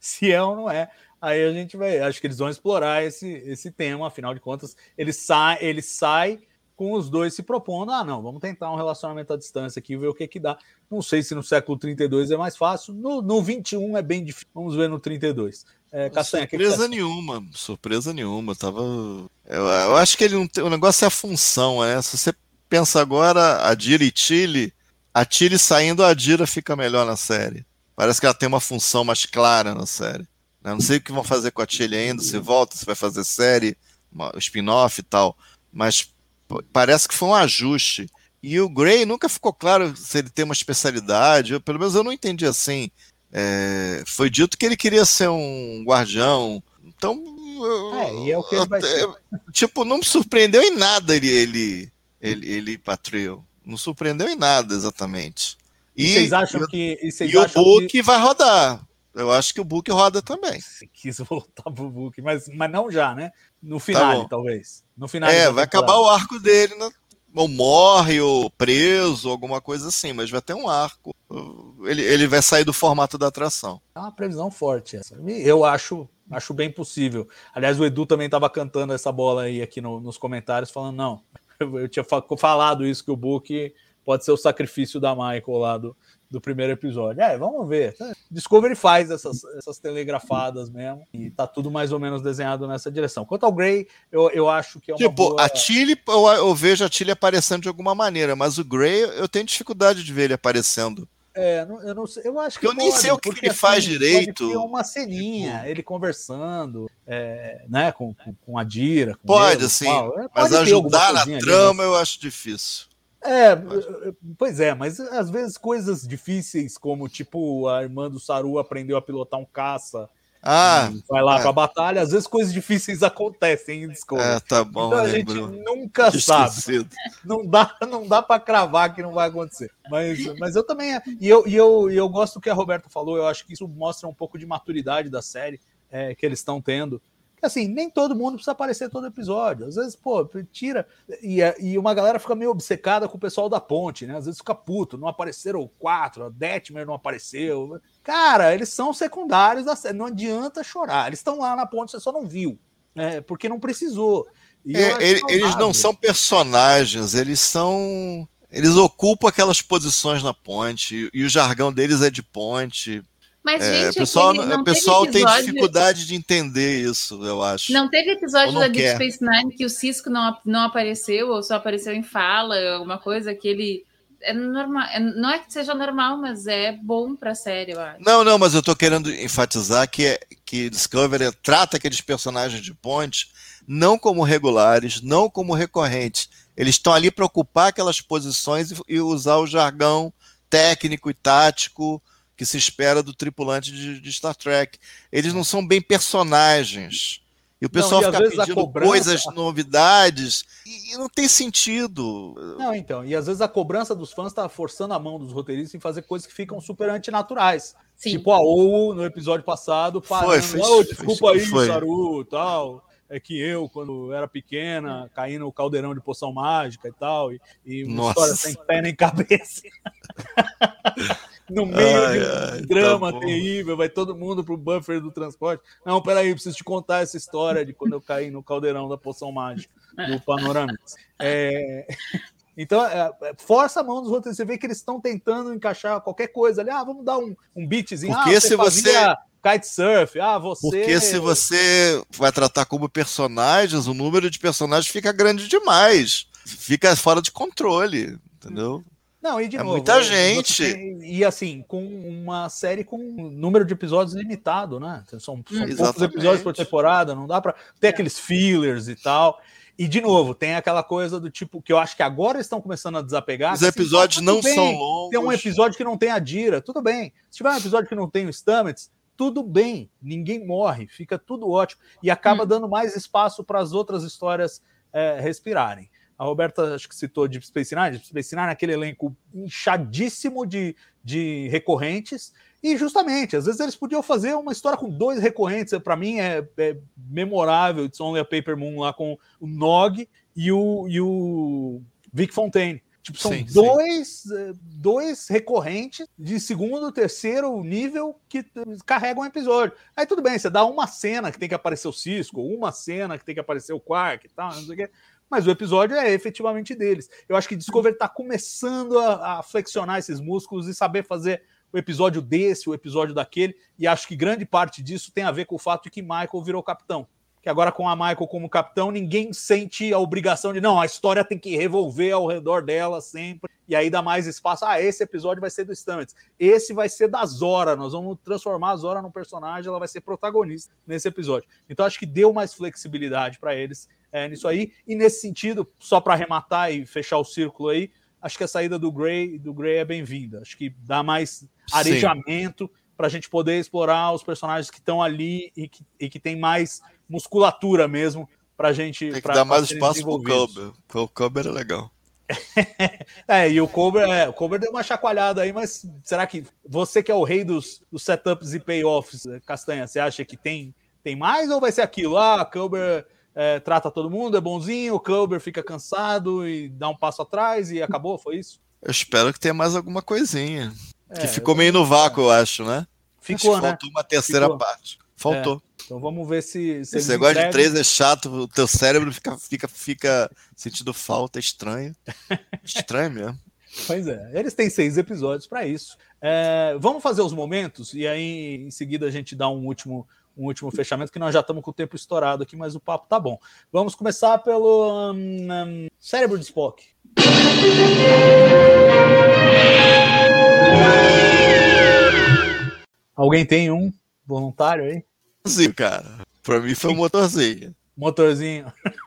Se é ou não é. Aí a gente vai, acho que eles vão explorar esse, esse tema, afinal de contas, ele sai, ele sai com os dois se propondo, ah, não, vamos tentar um relacionamento à distância aqui, ver o que que dá. Não sei se no século 32 é mais fácil, no, no 21 é bem difícil. Vamos ver no 32. É, Castanha, surpresa nenhuma, surpresa nenhuma. Tava, eu, eu, acho que ele não tem, o negócio é a função, é. Se você pensa agora, a Dira e Chile, a Chile saindo, a Dira fica melhor na série. Parece que ela tem uma função mais clara na série. Né? Não sei o que vão fazer com a Tilly ainda, se volta, se vai fazer série, spin-off e tal. Mas parece que foi um ajuste. E o Gray nunca ficou claro se ele tem uma especialidade, eu, pelo menos eu não entendi assim. É, foi dito que ele queria ser um guardião. Então. É, e é o que ele vai ser. Tipo, não me surpreendeu em nada ele, ele, ele, ele Patriot. Não surpreendeu em nada exatamente. E, vocês acham e, que. E, e o Book que... vai rodar. Eu acho que o Book roda também. Se quis [laughs] voltar pro Book, mas, mas não já, né? No final, tá talvez. No final. É, vai acabar o arco dele, né? ou morre, ou preso, alguma coisa assim, mas vai ter um arco. Ele, ele vai sair do formato da atração. É uma previsão forte essa. Eu acho, acho bem possível. Aliás, o Edu também estava cantando essa bola aí aqui no, nos comentários, falando: não, [laughs] eu tinha falado isso que o Book pode ser o sacrifício da Michael lá do, do primeiro episódio. É, vamos ver. Discovery faz essas, essas telegrafadas mesmo e tá tudo mais ou menos desenhado nessa direção. Quanto ao Gray, eu, eu acho que é uma Tipo, boa... a Tilly, eu, eu, vejo a Tilly aparecendo de alguma maneira, mas o Gray, eu tenho dificuldade de ver ele aparecendo. É, eu não sei, eu acho que eu nem sei o que ele assim, faz direito. Pode uma ceninha, tipo... ele conversando, é, né, com, com, a Dira. pode, ele, assim, pode mas ajudar na trama ali, né? eu acho difícil. É, pois é, mas às vezes coisas difíceis, como tipo a irmã do Saru aprendeu a pilotar um caça. Ah, e vai lá é. pra batalha, às vezes coisas difíceis acontecem em Discovery. é, tá bom, então a gente lembrou. nunca Tinha sabe. esquecido. Não dá, não dá para cravar que não vai acontecer. Mas, mas eu também. E eu, e, eu, e eu gosto do que a Roberta falou, eu acho que isso mostra um pouco de maturidade da série é, que eles estão tendo. Assim, nem todo mundo precisa aparecer todo episódio. Às vezes, pô, tira. E, e uma galera fica meio obcecada com o pessoal da ponte, né? Às vezes fica puto, não apareceram quatro, a Detmer não apareceu. Cara, eles são secundários da série, não adianta chorar. Eles estão lá na ponte, você só não viu, né? Porque não precisou. É, ele- eles não são personagens, eles são. Eles ocupam aquelas posições na ponte, e o jargão deles é de ponte. Mas, É, gente, o pessoal, o pessoal teve tem episódio- dificuldade de entender isso, eu acho. Não teve episódio não da Deep quer. Space Nine que o Cisco não, não apareceu, ou só apareceu em fala, alguma coisa que ele. É normal. é- não é que seja normal, mas é bom pra série, eu acho. Não, não, mas eu tô querendo enfatizar que, é, que Discovery trata aqueles personagens de ponte não como regulares, não como recorrentes. Eles estão ali para ocupar aquelas posições e, e usar o jargão técnico e tático que se espera do tripulante de, de Star Trek. Eles não são bem personagens. E o pessoal e às fica pedindo cobrança- coisas, novidades, e, e não tem sentido. Não, então, e às vezes a cobrança dos fãs tá forçando a mão dos roteiristas em fazer coisas que ficam super antinaturais. Sim. Tipo a OU no episódio passado, parando, Foi, fez- "Oh, desculpa fez- aí, foi. Saru, tal. É que eu, quando era pequena, caí no caldeirão de poção mágica e tal, e, e uma Nossa. história sem pé nem cabeça. [laughs] no meio Ai, de um ai, tá drama bom. terrível, vai todo mundo pro buffer do transporte. Não, peraí, preciso te contar essa história de quando eu caí no caldeirão da poção mágica do Panoramix. É, [laughs] Então, é, é, força a mão dos roteiristas. Você vê que eles estão tentando encaixar qualquer coisa ali. Ah, vamos dar um, um beatzinho. Porque ah, se você- Kitesurf. Ah, você. Porque se você vai tratar como personagens, o número de personagens fica grande demais. Fica fora de controle, entendeu? Não, e de É novo. muita você gente. tem- e assim, com uma série com um número de episódios limitado, né? São, são poucos Exatamente. episódios por temporada, não dá para ter aqueles fillers e tal. E de novo, tem aquela coisa do tipo que eu acho que agora eles estão começando a desapegar. Os assim, episódios não bem, são longos. Tem um episódio que não tem a Dira, tudo bem. Se tiver um episódio que não tem o Stamets, tudo bem. Ninguém morre, fica tudo ótimo. E acaba dando mais espaço para as outras histórias é, respirarem. A Roberta acho que citou Deep Space Nine. Deep Space Nine é aquele elenco inchadíssimo de, de recorrentes. E justamente, às vezes eles podiam fazer uma história com dois recorrentes. Para mim é, é memorável. It's Only a Paper Moon lá com o Nog e o, e o Vic Fontaine. Tipo, são Sim, sim. dois, eh, dois recorrentes de segundo, terceiro nível que carregam um episódio. Aí tudo bem, você dá uma cena que tem que aparecer o Cisco, uma cena que tem que aparecer o Quark e tal, não sei o quê. Mas o episódio é efetivamente deles. Eu acho que Discovery está começando a, a flexionar esses músculos e saber fazer o episódio desse, o episódio daquele. E acho que grande parte disso tem a ver com o fato de que Michael virou capitão. Que agora, com a Michael como capitão, ninguém sente a obrigação de não, a história tem que revolver ao redor dela sempre. E aí dá mais espaço. Ah, esse episódio vai ser do Stamets. Esse vai ser da Zora. Nós vamos transformar a Zora num personagem, ela vai ser protagonista nesse episódio. Então acho que deu mais flexibilidade para eles é, nisso aí. E nesse sentido, só para arrematar e fechar o círculo aí, acho que a saída do Gray, do Gray é bem-vinda. Acho que dá mais arejamento para a gente poder explorar os personagens que estão ali e que, e que tem mais musculatura mesmo para a gente. Tem que pra- dar mais espaço pro desenvolvidos. Culber. O Culber é legal. [laughs] É, e o Cober, é, o Cober deu uma chacoalhada aí, mas será que você que é o rei dos, dos setups e payoffs, Castanha, você acha que tem, tem mais ou vai ser aquilo? Ah, o Cober é, trata todo mundo, é bonzinho, o Cober fica cansado e dá um passo atrás e acabou, foi isso? Eu espero que tenha mais alguma coisinha. É, que ficou meio no vácuo, eu acho, né? Ficou, acho que né? Faltou uma terceira Ficou. parte. Faltou. Então vamos ver se. se Esse negócio de três é chato, o teu cérebro fica, fica, fica sentindo falta, é estranho. [laughs] Estranho mesmo. Pois é, eles têm seis episódios para isso. É, vamos fazer os momentos e aí em seguida a gente dá um último, um último fechamento, que nós já estamos com o tempo estourado aqui, mas o papo tá bom. Vamos começar pelo hum, hum, cérebro de Spock. Alguém tem um voluntário aí? Sim, cara. Pra mim foi um motorzinho. Motorzinho. [laughs]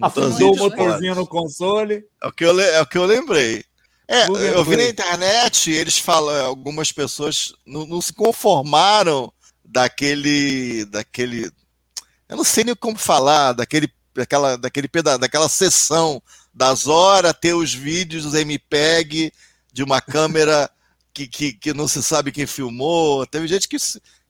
afundou o motorzinho no console. É o que eu, é o que eu lembrei. É, eu vi na internet, eles falam, algumas pessoas não, não, se conformaram daquele, daquele, eu não sei nem como falar, daquele, daquela, daquele peda, daquela sessão das horas ter os vídeos os MPEG de uma câmera que, que, que não se sabe quem filmou. Teve gente que,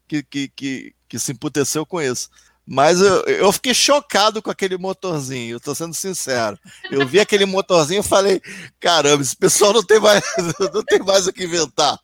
que, que, que, que se emputeceu com isso. Mas eu, eu fiquei chocado com aquele motorzinho, eu sendo sincero. Eu vi aquele motorzinho e falei: caramba, esse pessoal não tem mais, [laughs] não tem mais o que inventar.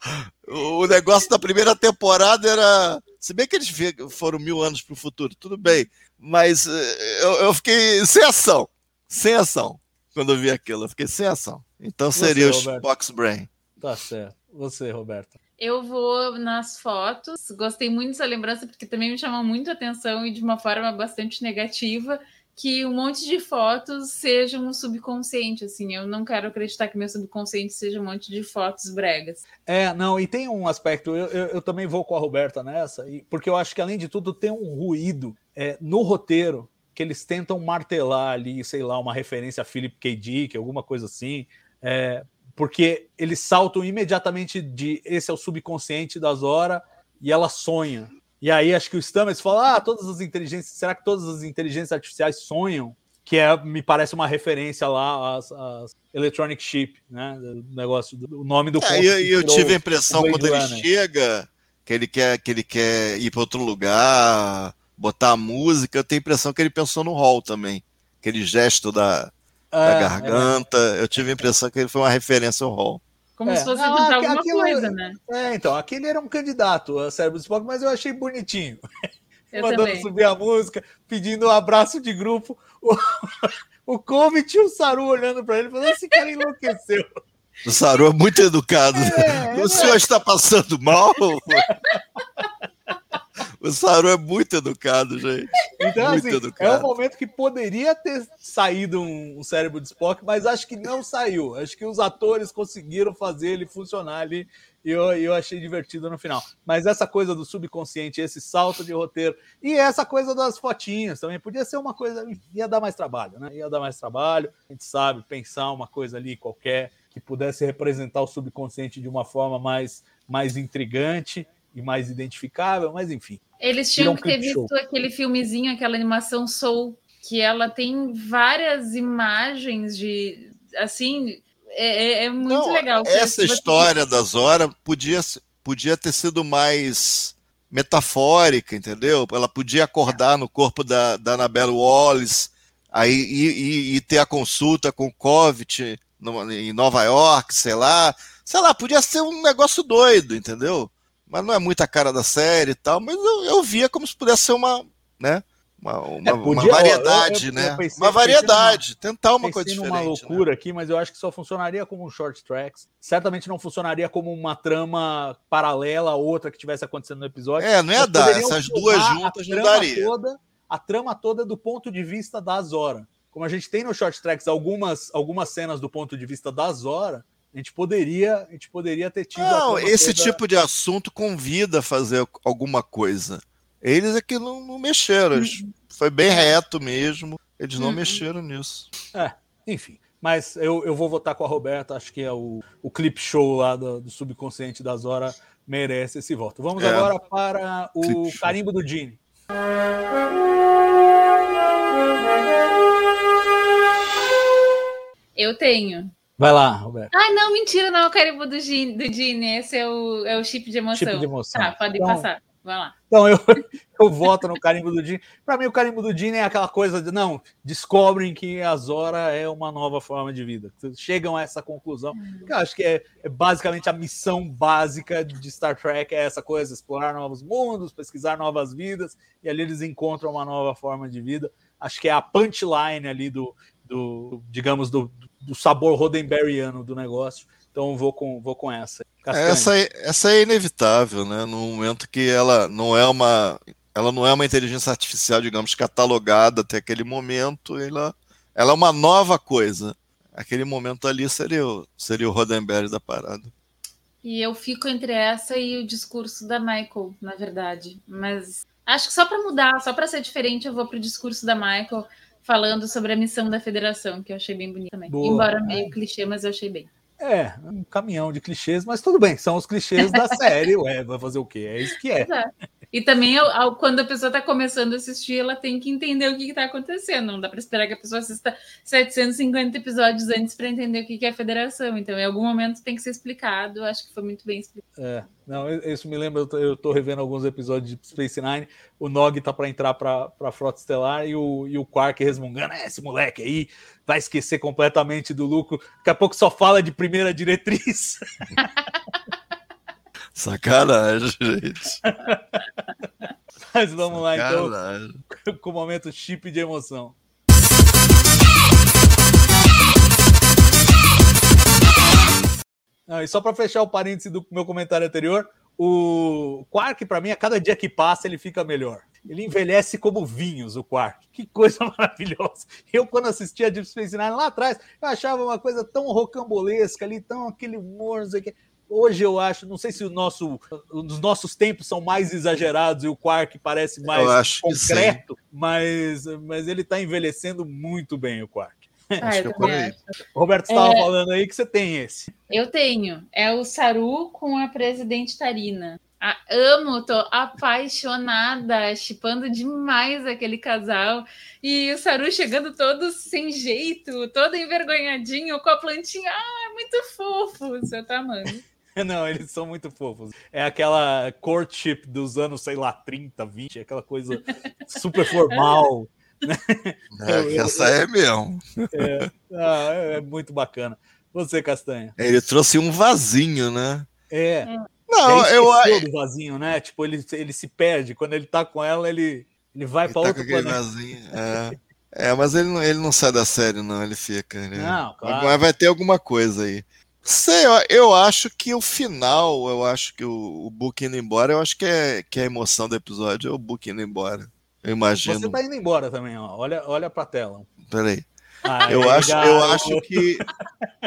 O negócio da primeira temporada era. Se bem que eles foram mil anos para o futuro, tudo bem. Mas eh, eu, eu, fiquei sem ação. Sem ação. Quando eu vi aquilo, eu fiquei sem ação. Então seria Você, o Box Brain. Tá certo. Você, Roberta. Eu vou nas fotos. Gostei muito dessa lembrança, porque também me chamou muito a atenção e de uma forma bastante negativa que um monte de fotos sejam um subconsciente, assim. Eu não quero acreditar que meu subconsciente seja um monte de fotos bregas. É, não, e tem um aspecto, eu, eu, eu também vou com a Roberta nessa, e, porque eu acho que, além de tudo, tem um ruído é, no roteiro que eles tentam martelar ali, sei lá, uma referência a Philip K. Dick, alguma coisa assim, é, porque eles saltam imediatamente de esse é o subconsciente das horas e ela sonha. E aí acho que o Stamets fala: ah, todas as inteligências, será que todas as inteligências artificiais sonham? Que é, me parece uma referência lá às, às Electronic Chip, né? O negócio, o nome do. É, eu, eu tive a impressão quando ele chega que ele quer que ele quer ir para outro lugar, botar a música. Eu tenho a impressão que ele pensou no hall também, aquele gesto da, da é, garganta. É. Eu tive a impressão que ele foi uma referência ao Hall. Como é. se fosse ah, alguma aquilo, coisa, né? É, então, aquele era um candidato a cérebro de Spock, mas eu achei bonitinho. Eu [laughs] Mandando também. subir a música, pedindo um abraço de grupo. O, [laughs] o Covid e o Saru olhando para ele, falando: esse cara enlouqueceu. O Saru é muito educado. É, o senhor está passando mal? [laughs] O Saru é muito educado, gente. Então, muito assim, educado. é um momento que poderia ter saído um, cérebro de Spock, mas acho que não saiu. Acho que os atores conseguiram fazer ele funcionar ali e eu, eu achei divertido no final. Mas essa coisa do subconsciente, esse salto de roteiro e essa coisa das fotinhas também podia ser uma coisa. ia dar mais trabalho, né? Ia dar mais trabalho. A gente sabe pensar uma coisa ali qualquer que pudesse representar o subconsciente de uma forma mais, mais intrigante e mais identificável, mas enfim. Eles tinham que ter visto show. aquele filmezinho, aquela animação Soul, que ela tem várias imagens de. Assim, é, é, é muito Não, legal. Essa história da Zora podia, podia ter sido mais metafórica, entendeu? Ela podia acordar no corpo da, da Annabelle Wallace aí, e, e, e ter a consulta com o Covid no, em Nova York, sei lá. Sei lá, podia ser um negócio doido, entendeu? Mas não é muita cara da série e tal, mas eu, eu via como se pudesse ser uma, né? Uma, uma, é, podia, uma variedade, eu, eu, né? Pensei, uma variedade, numa, tentar uma coisa diferente. uma né? loucura né? aqui, mas eu acho que só funcionaria como um short tracks. Certamente não funcionaria como uma trama paralela a outra que tivesse acontecendo no episódio. É, não ia dar. Essas duas juntas não daria. Toda, a trama toda do ponto de vista da Zora. Como a gente tem no short tracks algumas, algumas cenas do ponto de vista da Zora, a gente poderia, a gente poderia ter tido. Não, esse toda... tipo de assunto convida a fazer alguma coisa. Eles é que não, não mexeram. Uhum. Foi bem reto mesmo. Eles não uhum. mexeram nisso. É, enfim. Mas eu, eu vou votar com a Roberta. Acho que é o, o clip show lá do, do subconsciente da Zora merece esse voto. Vamos é. agora para o carimbo do Gene. Eu tenho. Vai lá, Roberto. Ah, não, mentira, não é o carimbo do Gini, do Gini. Esse é o, é o chip de emoção. Chip de emoção. Tá, pode então, passar. Vai lá. Então, eu, [laughs] eu voto no carimbo do Gini. Para mim, o carimbo do Gini é aquela coisa de, não, descobrem que a Zora é uma nova forma de vida. Chegam a essa conclusão. Hum. Eu acho que é, é, basicamente a missão básica de Star Trek, é essa coisa, explorar novos mundos, pesquisar novas vidas, e ali eles encontram uma nova forma de vida. Acho que é a punchline ali do, do digamos, do, do sabor Roddenberryano do negócio. Então vou com, vou com essa. Essa, é, essa é inevitável, né? No momento que ela não é uma ela não é uma inteligência artificial, digamos, catalogada até aquele momento, ela, ela é uma nova coisa. Aquele momento ali seria o, seria o Roddenberry da parada. E eu fico entre essa e o discurso da Michael, na verdade. Mas acho que só para mudar, só para ser diferente, eu vou para o discurso da Michael falando sobre a missão da federação, que eu achei bem bonito também. Boa. Embora meio clichê, mas eu achei bem. É, um caminhão de clichês, mas tudo bem, são os clichês da [laughs] série, ué, vai fazer o quê? É isso que é. Exato. E também, quando a pessoa está começando a assistir, ela tem que entender o que está acontecendo. Não dá para esperar que a pessoa assista 750 episódios antes para entender o que que é a federação. Então, em algum momento tem que ser explicado. Acho que foi muito bem explicado. É, não, isso me lembra, eu tô revendo alguns episódios de Space Nine, o Nog tá para entrar para a Frota Estelar e o, e o Quark resmungando, é, esse moleque aí vai esquecer completamente do lucro, daqui a pouco só fala de primeira diretriz. [laughs] Sacanagem, gente. [laughs] Mas vamos lá então, Sacanagem. com o momento chip de emoção. Ah, e só para fechar o parêntese do meu comentário anterior, o Quark, para mim, a cada dia que passa, ele fica melhor. Ele envelhece como vinhos, o Quark. Que coisa [laughs] maravilhosa. Eu, quando assistia a Deep Space Nine lá atrás, eu achava uma coisa tão rocambolesca ali, tão aquele humor, não sei o quê. Hoje eu acho, não sei se o nosso, os nossos tempos são mais exagerados e o Quark parece mais concreto, mas, mas ele está envelhecendo muito bem, o Quark. Ah, é Roberto estava É. falando aí que você tem esse. Eu tenho. É o Saru com a presidente Tarina. Ah, amo, tô apaixonada, chipando demais aquele casal. E o Saru chegando todo sem jeito, todo envergonhadinho, com a plantinha. Ah, é muito fofo. Você tá amando. [laughs] Não, eles são muito fofos. É aquela courtship dos anos, sei lá, 30, 20, aquela coisa super formal. [laughs] É, essa é mesmo. Ah, é muito bacana. Você, Castanha. Ele trouxe um vasinho, né? É. Não, Ele eu do vasinho, né? Tipo, ele, ele se perde. Quando ele tá com ela, ele, ele vai ele para tá outro aquele planeta. vasinho. É. É, mas ele não, ele não sai da série, não. Ele fica. Ele... Não, claro. Mas vai ter alguma coisa aí. Sei, eu, eu acho que o final, eu acho que o, o Book indo embora, eu acho que é, que é a emoção do episódio é o Book indo embora. Eu imagino. Você tá indo embora também, ó. Olha, olha pra tela. Peraí. Aí, Eu acho, eu acho que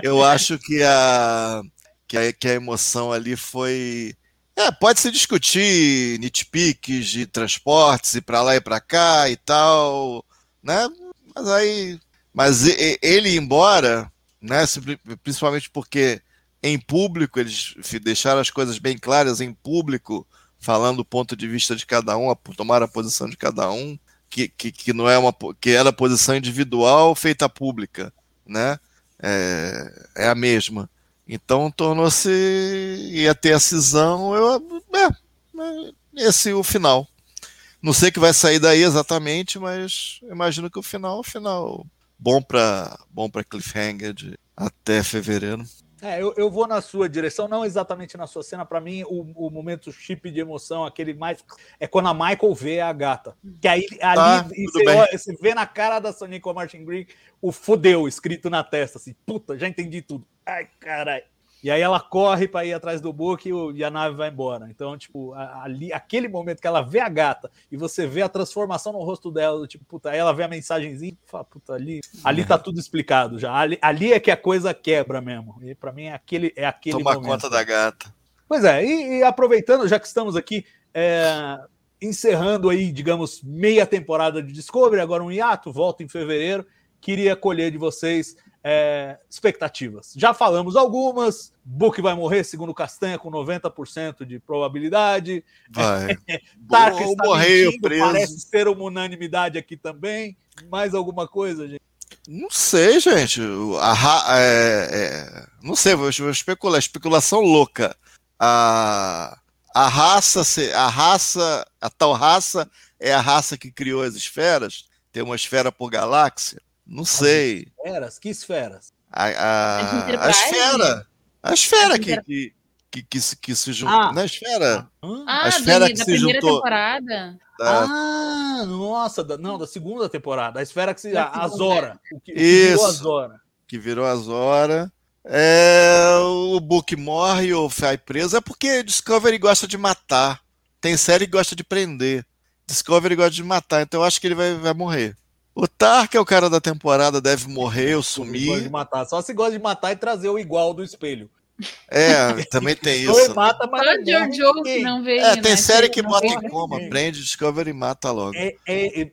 eu acho que a, que a que a emoção ali foi é, pode se discutir nitpicks de transportes e para lá e para cá e tal, né? Mas aí mas ele ir embora, né, principalmente porque em público eles deixaram as coisas bem claras em público, falando o ponto de vista de cada um, a- tomaram a posição de cada um que, que, que não é uma que era posição individual feita pública, né? É, é a mesma. Então tornou-se ia ter a cisão, eu é, é, esse é o final. Não sei o que vai sair daí exatamente, mas imagino que o final, o final bom para bom para cliffhanger de até fevereiro. É, eu, eu vou na sua direção, não exatamente na sua cena. Pra mim, o, o momento chip de emoção, aquele mais. É quando a Michael vê a gata. Que aí ali Tá, e tudo você, olha- você vê na cara da Sonic ou Martin Green o fudeu escrito na testa, assim, puta, já entendi tudo. Ai, caralho. E aí ela corre pra ir atrás do Book e, o- e a nave vai embora. Então, tipo, ali, aquele momento que ela vê a gata e você vê a transformação no rosto dela, tipo, puta, aí ela vê a mensagenzinha e fala, puta, ali, ali tá tudo explicado já. Ali, ali é que a coisa quebra mesmo. E pra mim é aquele, é aquele Tomar momento. conta da gata. Pois é, e, e aproveitando, já que estamos aqui, é, encerrando aí, digamos, meia temporada de Discovery, agora um hiato, volta em fevereiro, queria colher de vocês é, expectativas. Já falamos algumas, Book vai morrer, segundo Castanha, com 90% de probabilidade, Vai. [laughs] Tark está morrer mentindo, preso. parece ser uma unanimidade aqui também, mais alguma coisa, gente? Não sei, gente. A, é- é- não sei, vou, vou especular. Especulação louca. A, a raça, a raça, a tal raça é a raça que criou as esferas. Tem uma esfera por galáxia. Não sei. Esferas? Que esferas? A, a, As a esfera. A esfera As que, que, que, que, se- que se juntou. Ah. Na esfera. Hã? Ah, esfera da, que da se primeira juntou. temporada. da- Ah, nossa, da- não, da segunda temporada. A esfera que se. Da A, a. Zora. O que, o que virou a Isso. Zora. que virou as horas. É, o Book morre ou vai preso. É porque Discovery gosta de matar. Tem série que gosta de prender. Discovery gosta de matar, então eu acho que ele vai, vai morrer. O Tark é o cara da temporada, deve morrer ou Gosta de sumir. matar. Só se gosta de matar e trazer o igual do espelho. É, também tem isso. mata, mas Só não George ninguém. não veio. É, tem né? série que bota em coma, ninguém. prende, Discovery e mata logo. É, é, é,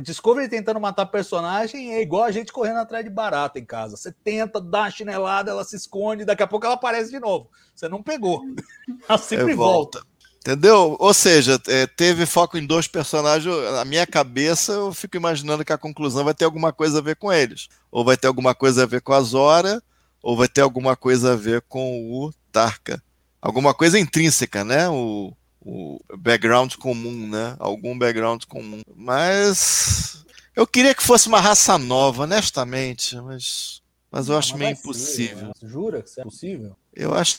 Discovery tentando matar personagem é igual a gente correndo atrás de barata em casa. Você tenta dar uma chinelada, ela se esconde, daqui a pouco ela aparece de novo. Você não pegou. [laughs] Ela sempre É, volta. Entendeu? Ou seja, é, teve foco em dois personagens. Na minha cabeça, eu fico imaginando que a conclusão vai ter alguma coisa a ver com eles. Ou vai ter alguma coisa a ver com a Zora, ou vai ter alguma coisa a ver com o Tarka. Alguma coisa intrínseca, né? O, o background comum, né? Algum background comum. Mas eu queria que fosse uma raça nova, honestamente, mas, mas eu acho Mas meio vai ser, impossível. né? Jura que isso é possível? Eu acho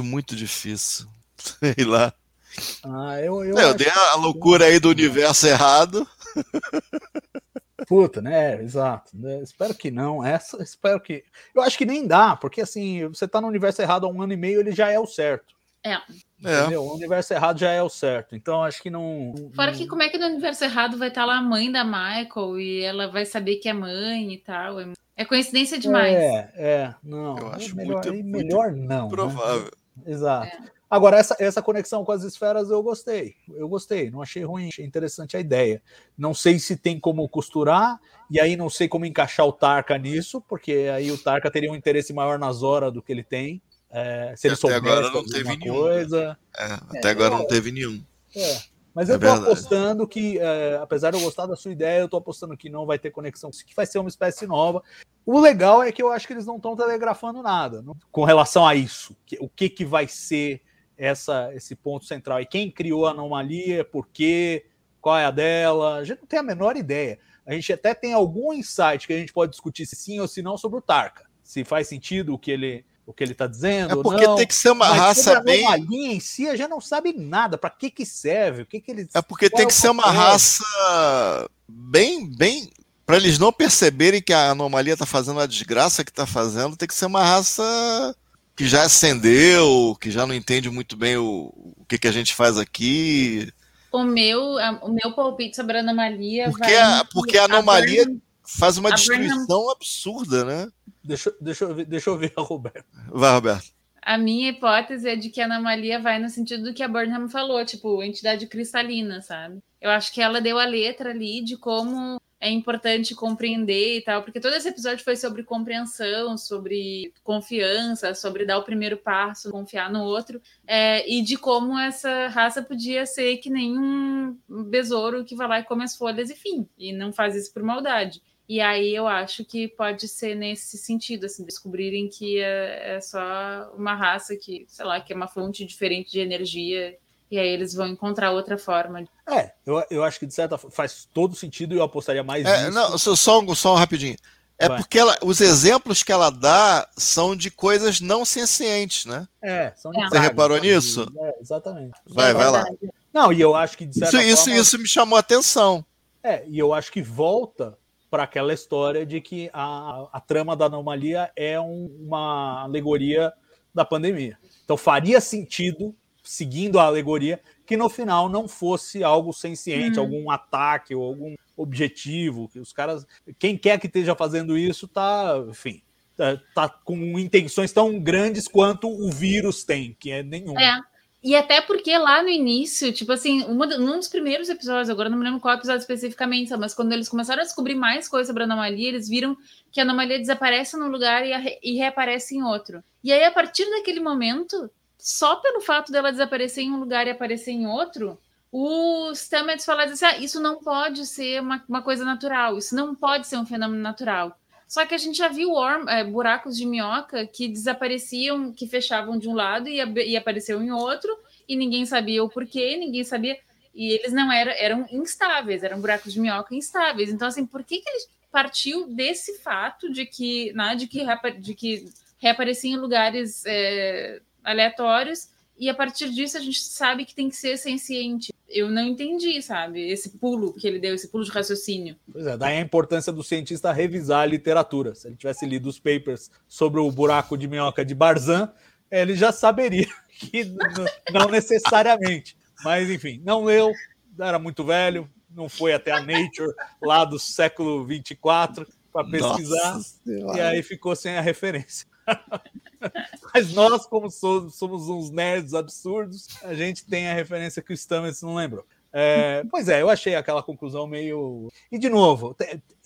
muito difícil. [laughs] Sei lá. Ah, eu, eu, Eu, dei a loucura aí do universo errado. Puta, né? Exato. né? Espero que não. Essa, espero que. Eu acho que nem dá, porque assim, você tá no universo errado há um ano e meio, ele já é o certo. É. É. Entendeu? O universo errado já é o certo. Então acho que não. Fora não- que como é que no universo errado vai estar lá a mãe da Michael e ela vai saber que é mãe e tal. É, é coincidência demais. É, é, não. Eu é acho melhor, muito- aí muito melhor não. né? Provável. Exato. Agora, essa, essa conexão com as esferas eu gostei. Eu gostei, não achei ruim, achei interessante a ideia. Não sei se tem como costurar, e aí não sei como encaixar o Tarka nisso, porque aí o Tarka teria um interesse maior na Zora do que ele tem. é, se ele Até soubesse agora não alguma teve nenhum, coisa. É, até agora não teve nenhum. É. Mas É eu tô verdade. apostando que, é, apesar de eu gostar da sua ideia, eu tô apostando que não vai ter conexão, que vai ser uma espécie nova. O legal é que eu acho que eles não estão telegrafando nada não- com relação a isso. Que- o que, que vai ser essa, esse ponto central? E quem criou a anomalia, por quê, qual é a dela? A gente não tem a menor ideia. A gente até tem algum insight que a gente pode discutir se sim ou se não sobre o Tarka. Se faz sentido o que ele o que ele está dizendo. É porque não. tem que ser uma Mas raça sobre a bem. anomalia em si, a gente não sabe nada. Para que que serve? O que que eles É porque qual tem é que ser uma raça bem, bem. Para eles não perceberem que a anomalia tá fazendo a desgraça que tá fazendo, tem que ser uma raça que já acendeu, que já não entende muito bem o, o que, que a gente faz aqui. O meu, a- o meu palpite sobre a anomalia Porque vai a- porque a anomalia- Burnham- Faz uma A destruição absurda, né? Deixa, deixa, eu ver, deixa eu ver a Roberto. Vai, Roberto. A minha hipótese é de que a anomalia vai no sentido do que a Burnham falou, tipo, entidade cristalina, sabe? Eu acho que ela deu a letra ali de como é importante compreender e tal, porque todo esse episódio foi sobre compreensão, sobre confiança, sobre dar o primeiro passo, confiar no outro, é, e de como essa raça podia ser que nem um besouro que vai lá e come as folhas e fim, e não faz isso por maldade. E aí eu acho que pode ser nesse sentido, assim, descobrirem que é, é só uma raça que, sei lá, que é uma fonte diferente de energia, e aí eles vão encontrar outra forma. É, eu, eu acho que de certa forma faz todo sentido e eu apostaria mais É, nisso. não, só, só, um, só um rapidinho. É Vai. porque ela- os exemplos que ela dá são de coisas não sencientes, né? É, são Você detalhes, reparou sabe? nisso? É, exatamente. Vai, É vai lá. Não, e eu acho que de Isso, certa isso, forma. isso me chamou a atenção. É, e eu acho que volta para aquela história de que a, a trama da anomalia é um- uma alegoria da pandemia. Então faria sentido, seguindo a alegoria, que no final não fosse algo senciente, Uhum. algum ataque ou algum objetivo, que os caras, quem quer que esteja fazendo isso, tá, enfim, tá, tá com intenções tão grandes quanto o vírus tem, que é nenhum. É. E até porque lá no início, tipo assim, uma, num dos primeiros episódios, agora não me lembro qual episódio especificamente, mas quando eles começaram a descobrir mais coisas sobre a anomalia, eles viram que a anomalia desaparece num lugar e, a e reaparece em outro. E aí, a partir daquele momento, só pelo fato dela desaparecer em um lugar e aparecer em outro, os Stamets falaram assim: ah, isso não pode ser uma, uma coisa natural, isso não pode ser um fenômeno natural. Só que a gente já viu worm, é, buracos de minhoca que desapareciam, que fechavam de um lado e, e apareciam em outro, e ninguém sabia o porquê, ninguém sabia. E eles não eram, eram instáveis, eram buracos de minhoca instáveis. Então, assim, por que, que ele partiu desse fato de que, né, de que, de que reaparecia em lugares é, aleatórios, e a partir disso a gente sabe que tem que ser senciente. Eu não entendi, sabe? Esse pulo que ele deu, esse pulo de raciocínio. Pois é, daí a importância do cientista revisar a literatura. Se ele tivesse lido os papers sobre o buraco de minhoca de Barzan, ele já saberia [laughs] que não necessariamente. Mas, enfim, não leu, era muito velho, não foi até a Nature lá do século 24 para pesquisar, Nossa e aí ficou sem a referência. [laughs] [laughs] Mas nós, como so- somos uns nerds absurdos, a gente tem a referência que o Stamets não lembrou. É, pois é, eu achei aquela conclusão meio. E de novo,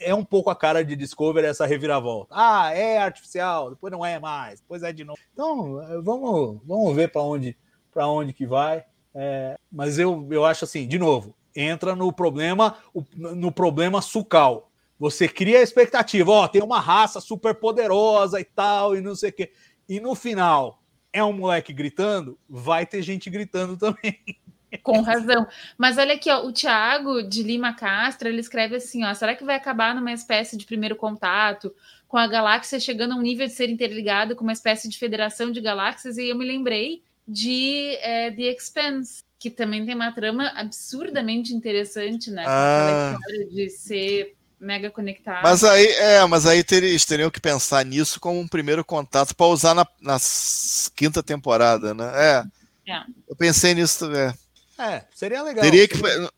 é um pouco a cara de Discovery essa reviravolta. Ah, é artificial, depois não é mais, depois é de novo. Então, é, vamos, vamos ver para onde, onde que vai. É, mas eu, eu acho assim, de novo, entra no problema, no problema sucal. Você cria a expectativa, ó, tem uma raça super poderosa e tal, e não sei o quê. E no final é um moleque gritando, vai ter gente gritando também. Com razão. Mas olha aqui, ó, o Tiago de Lima Castro, ele escreve assim, ó, será que vai acabar numa espécie de primeiro contato com a galáxia chegando a um nível de ser interligado com uma espécie de federação de galáxias? E eu me lembrei de é, The Expanse, que também tem uma trama absurdamente interessante, né? Ah. aquela história de ser mega conectado. Mas aí, é, mas aí ter- eles teriam que pensar nisso como um primeiro contato para usar na, na quinta temporada, né? É. É. Eu pensei nisso também. É, seria legal. Teria que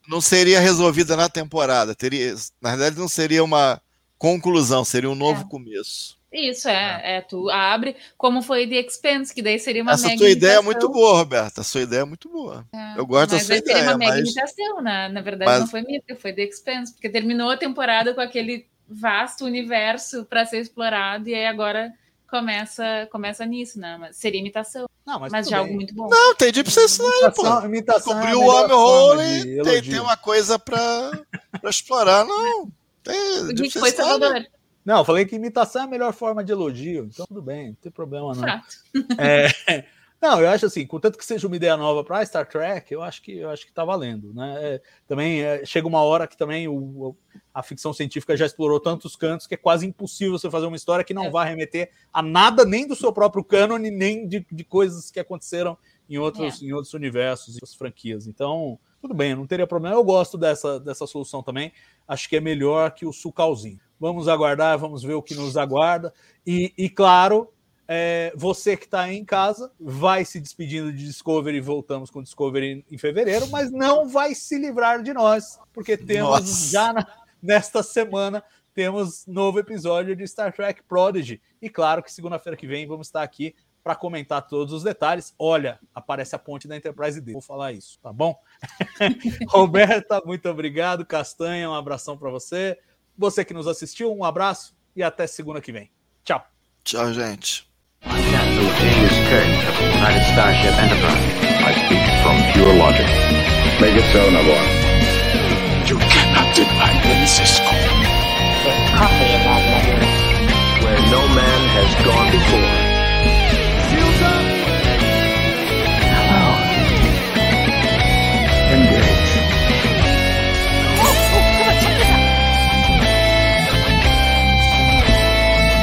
não seria resolvida na temporada, teria, na verdade não seria uma conclusão, seria um novo É. começo. Isso, é, é, tu abre, como foi The Expanse, que daí seria uma Essa mega tua ideia é muito boa, Roberta. A sua ideia é muito boa. Eu gosto da sua aí seria ideia, uma mega mas imitação, né? Na verdade, mas- não foi minha, foi The Expanse, porque terminou a temporada com aquele vasto universo para ser explorado, e aí agora começa, começa nisso, né? Mas seria imitação, Não, mas, mas tudo de algo bem. muito bom. não, tem Deep Space Nine, pô. Imitação, imitação é o Wormhole, de tem, tem uma coisa pra, pra explorar. Não, tem O Deep Space Nine. Não, eu falei que imitação é a melhor forma de elogio, então tudo bem, não tem problema não. É, [laughs] não, eu acho assim, contanto que seja uma ideia nova para Star Trek, eu acho que eu acho que tá valendo, né? É, também é, chega uma hora que também o, a ficção científica já explorou tantos cantos que é quase impossível você fazer uma história que não É. vai remeter a nada nem do seu próprio cânone, nem de, de coisas que aconteceram em outros, em outros universos e outras franquias. Então, tudo bem, não teria problema. Eu gosto dessa, dessa solução também. Acho que é melhor que o sucalzinho. Vamos aguardar, vamos ver o que nos aguarda. E, e claro, é, você que está aí em casa vai se despedindo de Discovery. Voltamos com Discovery em fevereiro, mas não vai se livrar de nós, porque temos Nossa. já na- nesta semana temos novo episódio de Star Trek Prodigy. E claro que segunda-feira que vem vamos estar aqui para comentar todos os detalhes. Olha, aparece a ponte da Enterprise D. Vou falar isso, tá bom? [laughs] Roberta, muito obrigado. Castanha, um abração para você. Você que nos assistiu, um abraço e até segunda que vem. Tchau. Tchau, gente. You cannot deny Cisco. There's coffee in that letter. Where no man has gone before.